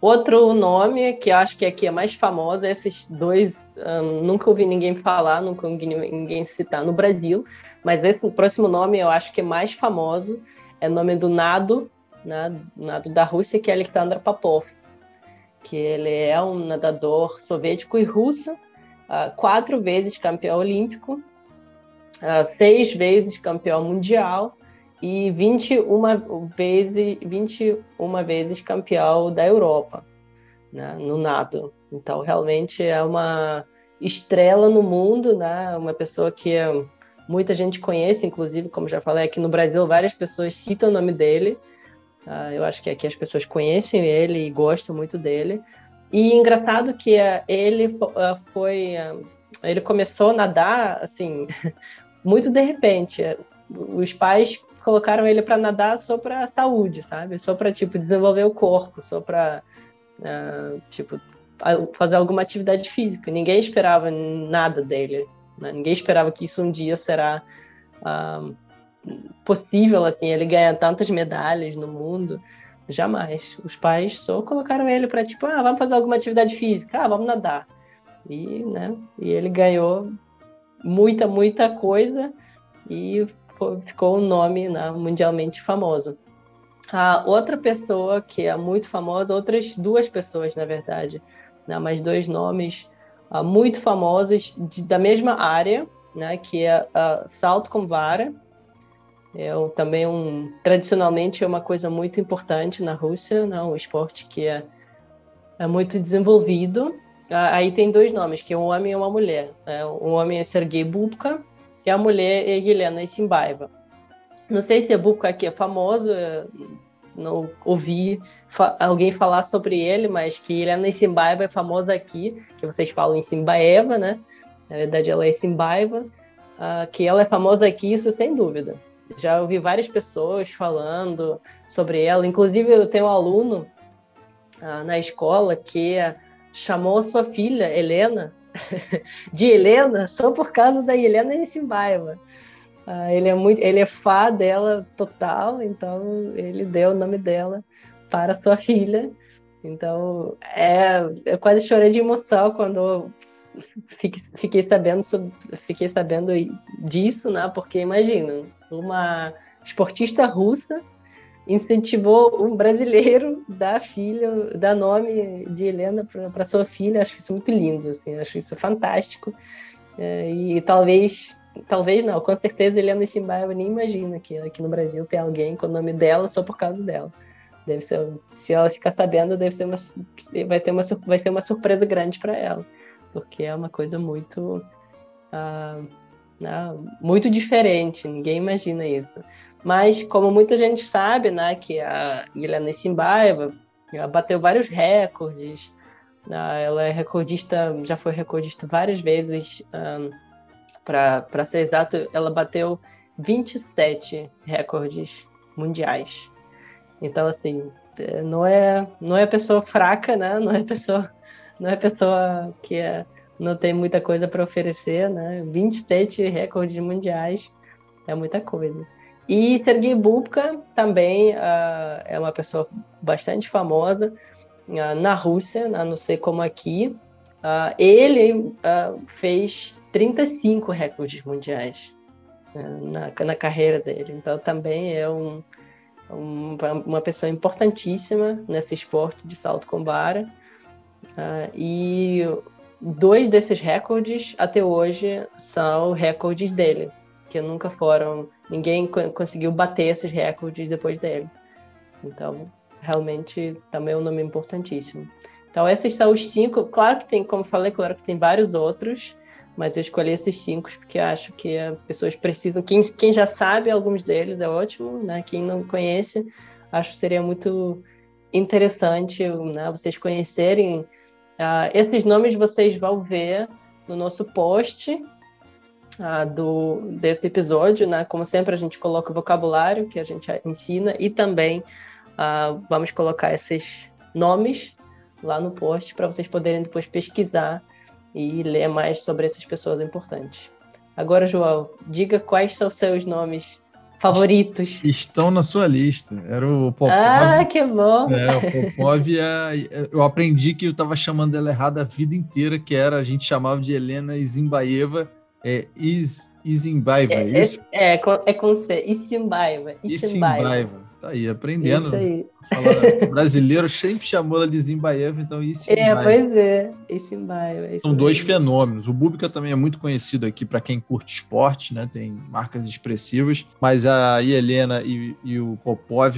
Outro nome que acho que aqui é mais famoso, esses dois um, nunca ouvi ninguém falar, nunca ouvi ninguém citar no Brasil, mas esse próximo nome eu acho que é mais famoso, é o nome do nado, né, nado da Rússia, que é Alexander Popov, que ele é um nadador soviético e russo, uh, quatro vezes campeão olímpico, uh, seis vezes campeão mundial, e 21 vezes, 21 vezes campeão da Europa né, no nado. Então, realmente é uma estrela no mundo, né, uma pessoa que muita gente conhece, inclusive, como já falei aqui no Brasil, várias pessoas citam o nome dele. Uh, eu acho que aqui as pessoas conhecem ele e gostam muito dele. E engraçado que uh, ele uh, foi. ele começou a nadar, assim, (laughs) muito de repente. Os pais colocaram ele para nadar só para saúde, sabe? Só para tipo desenvolver o corpo, só para uh, ah, tipo fazer alguma atividade física. Ninguém esperava nada dele. Né? Ninguém esperava que isso um dia será uh, possível, assim, ele ganhar tantas medalhas no mundo. Jamais. Os pais só colocaram ele para tipo, ah, vamos fazer alguma atividade física, ah, vamos nadar. E, né? E ele ganhou muita, muita coisa e ficou um nome né, mundialmente famoso. A outra pessoa que é muito famosa, outras duas pessoas, na verdade, né, mas dois nomes uh, muito famosos de, da mesma área, né, que é uh, salto com vara. É também um tradicionalmente é uma coisa muito importante na Rússia, né, um esporte que é, é muito desenvolvido. Uh, aí tem dois nomes, que é um homem e uma mulher. Né? Um homem é Sergei Bubka e a mulher é Helena Simbaeva. Não sei se Buco aqui é famoso, não ouvi fa alguém falar sobre ele, mas que Helena Simbaeva é famosa aqui, que vocês falam em Simbaeva, né? Na verdade, ela é Simbaeva, uh, que ela é famosa aqui, isso sem dúvida. Já ouvi várias pessoas falando sobre ela, inclusive eu tenho um aluno uh, na escola que chamou sua filha, Helena, (laughs) de Helena só por causa da Helena Nissimbaeva. Ah, ele é muito, ele é fã dela total, então ele deu o nome dela para sua filha. Então, é, eu quase chorei de emoção quando fiquei, fiquei sabendo sobre, fiquei sabendo disso, né? Porque imagina, uma esportista russa incentivou um brasileiro (laughs) dar filha, dar nome de Helena para sua filha. Acho isso muito lindo, assim, acho isso fantástico. É, e talvez, talvez não, com certeza Helena Simbaia nem imagina que aqui no Brasil tem alguém com o nome dela só por causa dela. Deve ser, se ela ficar sabendo, deve ser uma, vai ter uma, vai ser uma surpresa grande para ela, porque é uma coisa muito, uh, uh, muito diferente. Ninguém imagina isso. Mas, como muita gente sabe, né, que a Guilherme Simbaeva bateu vários recordes, né, ela é recordista, já foi recordista várias vezes, um, para ser exato, ela bateu 27 recordes mundiais. Então, assim, é, não é, não é pessoa fraca, né? Não é pessoa, não é pessoa que é, não tem muita coisa para oferecer, né? 27 recordes mundiais é muita coisa. E Sergei Bubka também uh, é uma pessoa bastante famosa uh, na Rússia, uh, não sei como aqui. ele fez 35 recordes mundiais né, na, na carreira dele. Então também é um, um, uma pessoa importantíssima nesse esporte de salto com vara. E dois desses recordes até hoje são recordes dele, que nunca foram. Ninguém conseguiu bater esses recordes depois dele. Então, realmente também é um nome importantíssimo. Então, esses são os cinco. Claro que tem, como falei, claro que tem vários outros, mas eu escolhi esses cinco porque acho que as pessoas precisam. Quem, quem já sabe alguns deles é ótimo, né? Quem não conhece, acho que seria muito interessante, né? Vocês conhecerem. Uh, esses nomes vocês vão ver no nosso post uh, do desse episódio, né? Como sempre a gente coloca o vocabulário que a gente ensina e também uh, vamos colocar esses nomes lá no post para vocês poderem depois pesquisar e ler mais sobre essas pessoas importantes. Agora, João, diga quais são seus nomes favoritos. Estão na sua lista. Era o Popov. Ah, que bom! É, o Popov, é, eu aprendi que eu estava chamando ela errada a vida inteira, que era, a gente chamava de Helena Izimbaeva, é Is, Izimbaeva, é, é isso? É, é, é com C, Izimbaeva. Izimbaeva. Tá aí, aprendendo. Isso aí. Falar, o (laughs) brasileiro sempre chamou ela de Zimbaeva, então isso. É, pois é, Zimbaeva. É São dois fenômenos. O Búbica também é muito conhecido aqui para quem curte esporte, né? Tem marcas expressivas, mas a Helena e, e o Popov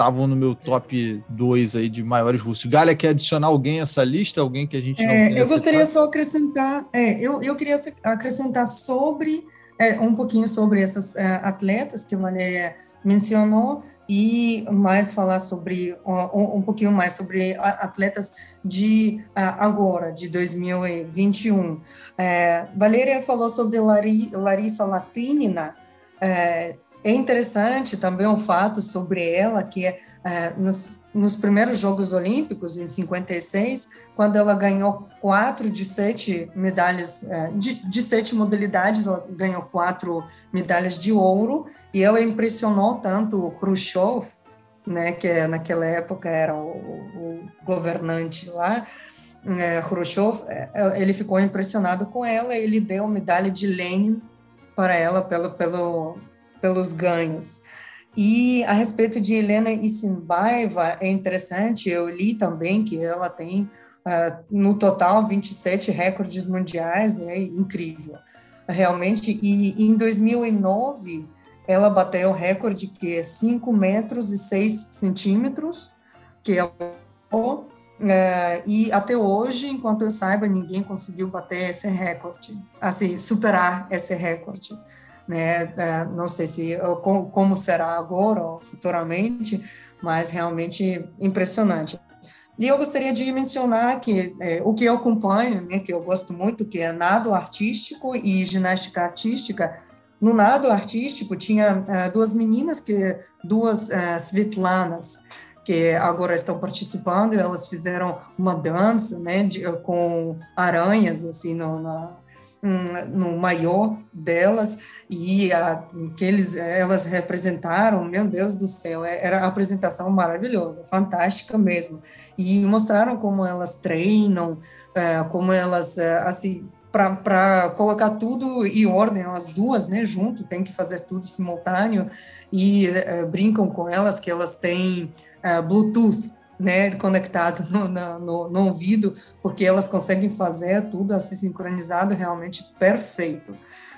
estavam no meu top 2 aí de maiores russos. Galha, quer adicionar alguém a essa lista? Alguém que a gente não é, Eu gostaria só acrescentar, é, eu, eu queria acrescentar sobre, é, um pouquinho sobre essas é, atletas que a Valéria mencionou, e mais falar sobre um, um pouquinho mais sobre atletas de agora, de 2021. É, Valéria falou sobre Larissa Latinina. É, é interessante também o fato sobre ela que é, nos, nos, primeiros Jogos Olímpicos, em 56, quando ela ganhou quatro de sete medalhas, é, de, de, sete modalidades, ela ganhou quatro medalhas de ouro, e ela impressionou tanto o Khrushchev, né, que é, naquela época era o, o governante lá, é, Khrushchev, é, ele ficou impressionado com ela, ele deu a medalha de Lenin para ela pelo, pelo, pelos ganhos. E a respeito de Helena Isinbaeva, é interessante, eu li também que ela tem, uh, no total, 27 recordes mundiais, é incrível, realmente. E em 2009, ela bateu o recorde que é 5 metros e 6 centímetros, que ela é, e até hoje, enquanto eu saiba, ninguém conseguiu bater esse recorde, assim, superar esse recorde né? É, não sei se como será agora ou futuramente, mas realmente impressionante. E eu gostaria de mencionar que é, o que eu acompanho, né, que eu gosto muito, que é nado artístico e ginástica artística. No nado artístico tinha é, duas meninas que duas é, Svetlanas que agora estão participando. Elas fizeram uma dança, né, de, com aranhas assim no, na, no maior delas e a, que eles, elas representaram, meu Deus do céu, é, era a apresentação maravilhosa, fantástica mesmo. E mostraram como elas treinam, é, como elas, é, assim, para colocar tudo em ordem, as duas, né, junto, tem que fazer tudo simultâneo, e brincam com elas que elas têm Bluetooth, né, conectado no, no, no, ouvido, porque elas conseguem fazer tudo assim sincronizado realmente perfeito,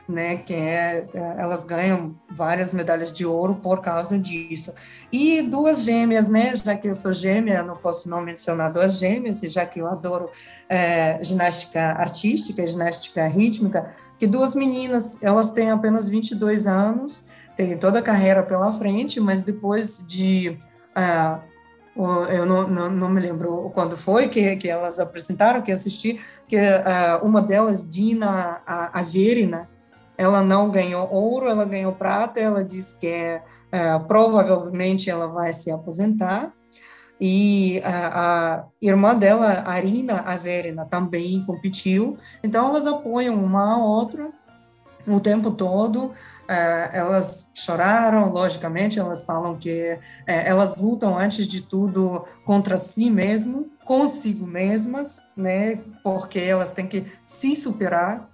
né, que é, é, elas ganham várias medalhas de ouro por causa disso. E duas gêmeas, né, já que eu sou gêmea, não posso não mencionar duas gêmeas, e já que eu adoro é, ginástica artística, ginástica rítmica, que duas meninas, elas têm apenas 22 anos, têm toda a carreira pela frente, mas depois de uh, eu não, não, não, me lembro quando foi que, que elas apresentaram, que assisti, que uh, uma delas, Dina Averina, ela não ganhou ouro, ela ganhou prata, ela diz que é, provavelmente ela vai se aposentar. E a, a, irmã dela, Arina Averina, também competiu. Então, elas apoiam uma a outra o tempo todo. É, elas choraram, logicamente, elas falam que é, elas lutam, antes de tudo, contra si mesmo, consigo mesmas, né? Porque elas têm que se superar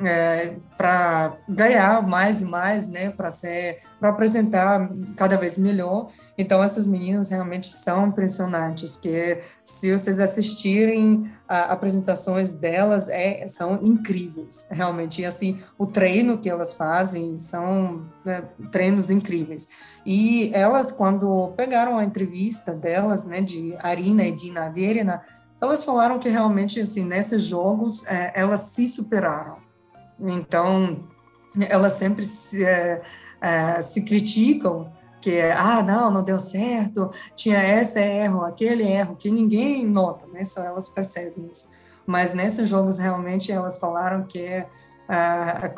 é, para ganhar mais e mais, né, para ser, para apresentar cada vez melhor. Então essas meninas realmente são impressionantes. Que se vocês assistirem a, apresentações delas, é, são incríveis, realmente. E assim o treino que elas fazem são né, treinos incríveis. E elas quando pegaram a entrevista delas, né, de Arina e Dina Verina, elas falaram que realmente assim nesses jogos é, elas se superaram então, elas sempre se, é, é, se criticam que ah não não deu certo tinha esse erro aquele erro que ninguém nota né só elas percebem isso. Mas nesses jogos realmente elas falaram que é,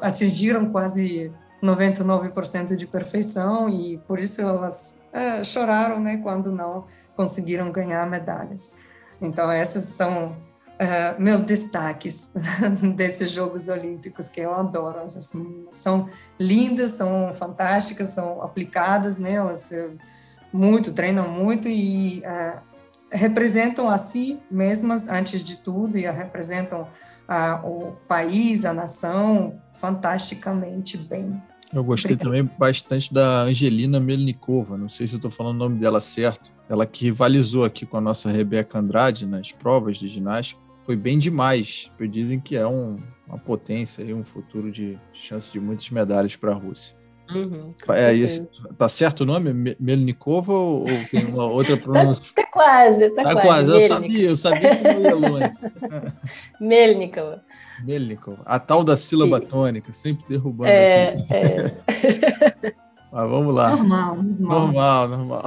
atingiram quase 99% de perfeição e por isso elas é, choraram né quando não conseguiram ganhar medalhas. Então essas são uh, meus destaques (laughs) desses Jogos Olímpicos, que eu adoro. Meninas são lindas, são fantásticas, são aplicadas, né? Elas uh, muito, treinam muito e uh, representam a si mesmas antes de tudo e representam o país, a nação, fantasticamente bem. Eu gostei Obrigada. também bastante da Angelina Melnikova, não sei se eu estou falando o nome dela certo, ela que rivalizou aqui com a nossa Rebeca Andrade nas provas de ginástica foi bem demais. Dizem que é um, uma potência e um futuro de chance de muitas medalhas para a Rússia. Uhum, é isso. Tá certo o nome? Melnikova ou, tem uma outra tá, pronúncia? tá, tá, quase, tá, tá quase. quase. Eu sabia, eu sabia que não ia longe. (laughs) Melnikova. Melnikova. A tal da sílaba Sim. tônica, sempre derrubando é, aqui. É. (laughs) Mas vamos lá. Normal, normal. Normal, normal.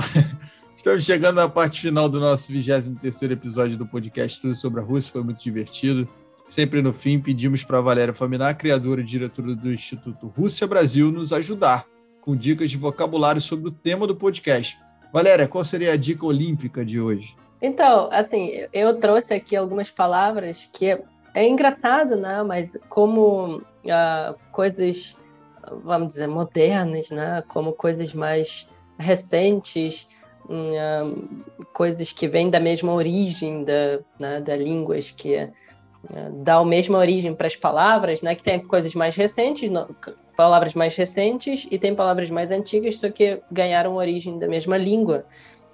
Estamos chegando na parte final do nosso 23 episódio do podcast Tudo sobre a Rússia. Foi muito divertido. Sempre no fim, pedimos para Valéria Faminar, criadora e diretora do Instituto Rússia Brasil, nos ajudar com dicas de vocabulário sobre o tema do podcast. Valéria, qual seria a dica olímpica de hoje? Então, assim, eu trouxe aqui algumas palavras que é, engraçado, né? Mas como uh, coisas, vamos dizer, modernas, né? Como coisas mais recentes, coisas que vêm da mesma origem da, né, da línguas, que uh, dá a mesma origem para as palavras, né, que tem coisas mais recentes, palavras mais recentes, e tem palavras mais antigas, só que ganharam origem da mesma língua.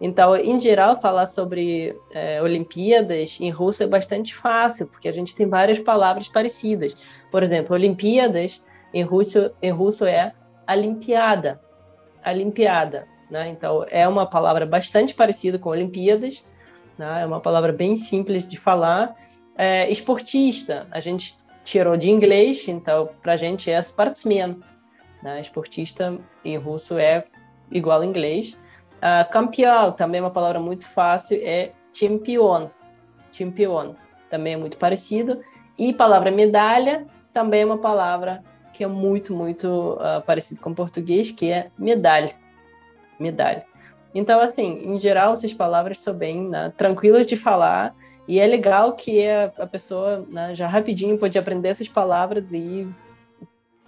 Então, em geral, falar sobre é, Olimpíadas em russo é bastante fácil, porque a gente tem várias palavras parecidas. Por exemplo, Olimpíadas em russo, em russo é Olimpiada. Olimpiada. Né? Então, é uma palavra bastante parecida com Olimpíadas, né? é uma palavra bem simples de falar. É, esportista, a gente tirou de inglês, então para a gente é sportsman. Né? Esportista em russo é igual a inglês. Uh, campeão, também é uma palavra muito fácil, é champion. Champion, também é muito parecido. E palavra medalha, também é uma palavra que é muito, muito uh, parecido com português, que é medalha medalha. Então, assim, em geral, essas palavras são bem né, tranquilas de falar e é legal que a, a pessoa né, já rapidinho pode aprender essas palavras e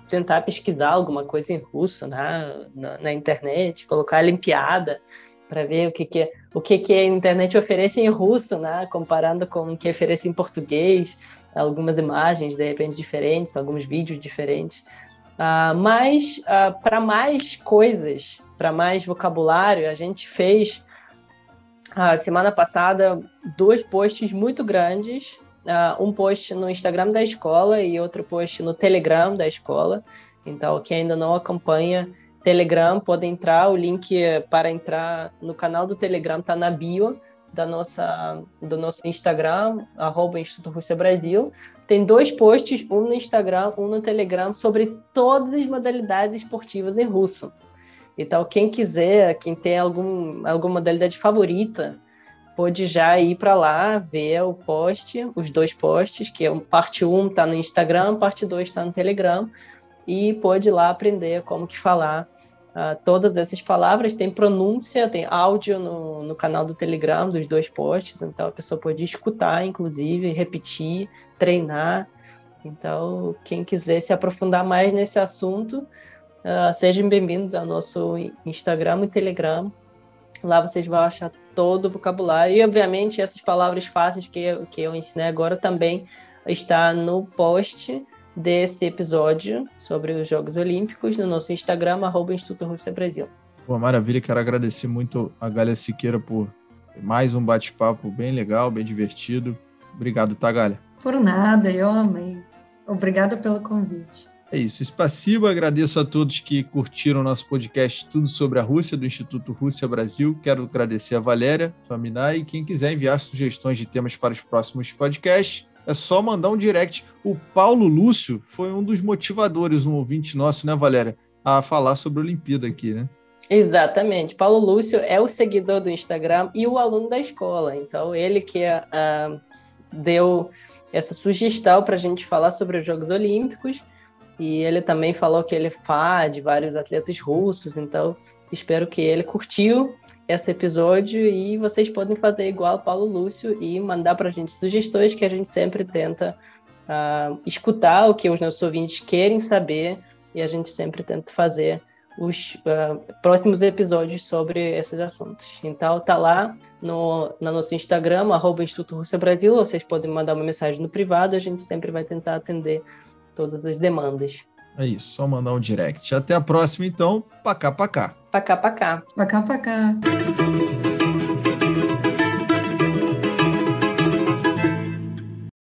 tentar pesquisar alguma coisa em russo né, na, na internet, colocar a Olimpiada para ver o que, que, é, o que, que a internet oferece em russo, né, comparando com o que oferece em português, algumas imagens de repente diferentes, alguns vídeos diferentes. Uh, mas uh, para mais coisas para mais vocabulário, a gente fez a semana passada dois posts muito grandes, uh, um post no Instagram da escola e outro post no Telegram da escola. Então, quem ainda não acompanha Telegram pode entrar, o link para entrar no canal do Telegram está na bio da nossa, do nosso Instagram, arroba Instituto Rússia Brasil. Tem dois posts, um no Instagram, um no Telegram, sobre todas as modalidades esportivas em russo. Então, quem quiser, quem tem algum, alguma modalidade favorita, pode já ir para lá, ver o post, os dois posts, que é parte 1 está no Instagram, parte 2 está no Telegram. e pode ir lá aprender como que falar uh, todas essas palavras. Tem pronúncia, tem áudio no, no canal do Telegram dos dois posts, então a pessoa pode escutar, inclusive, repetir, treinar. Então, quem quiser se aprofundar mais nesse assunto, uh, sejam bem-vindos ao nosso Instagram e Telegram. Lá vocês vão achar todo o vocabulário. E, obviamente, essas palavras fáceis que eu, que eu ensinei agora também está no post desse episódio sobre os Jogos Olímpicos no nosso Instagram, arroba Instituto Rússia Brasil. Pô, maravilha, quero agradecer muito a Galia Siqueira por mais um bate-papo bem legal, bem divertido. Obrigado, tá, Galia? Por nada, eu amei. Obrigada pelo convite. É isso. Espaciba, agradeço a todos que curtiram nosso podcast Tudo sobre a Rússia, do Instituto Rússia Brasil. Quero agradecer a Valéria Faminai e quem quiser enviar sugestões de temas para os próximos podcasts, é só mandar um direct. O Paulo Lúcio foi um dos motivadores, um ouvinte nosso, né, Valéria, a falar sobre a Olimpíada aqui, né? Exatamente. Paulo Lúcio é o seguidor do Instagram e o aluno da escola. Então, ele que uh, deu essa sugestão para a gente falar sobre os Jogos Olímpicos. E ele também falou que ele fã de vários atletas russos, então espero que ele curtiu esse episódio e vocês podem fazer igual Paulo Lúcio e mandar para a gente sugestões que a gente sempre tenta uh, escutar o que os nossos ouvintes querem saber e a gente sempre tenta fazer os uh, próximos episódios sobre esses assuntos. Então tá lá no, no nosso Instagram, arroba Instituto Rússia Brasil, vocês podem mandar uma mensagem no privado, a gente sempre vai tentar atender todas as demandas. É isso, só mandar um direct. Até a próxima, então. Pacá, pacá. Pacá, pacá. Pacá, pacá.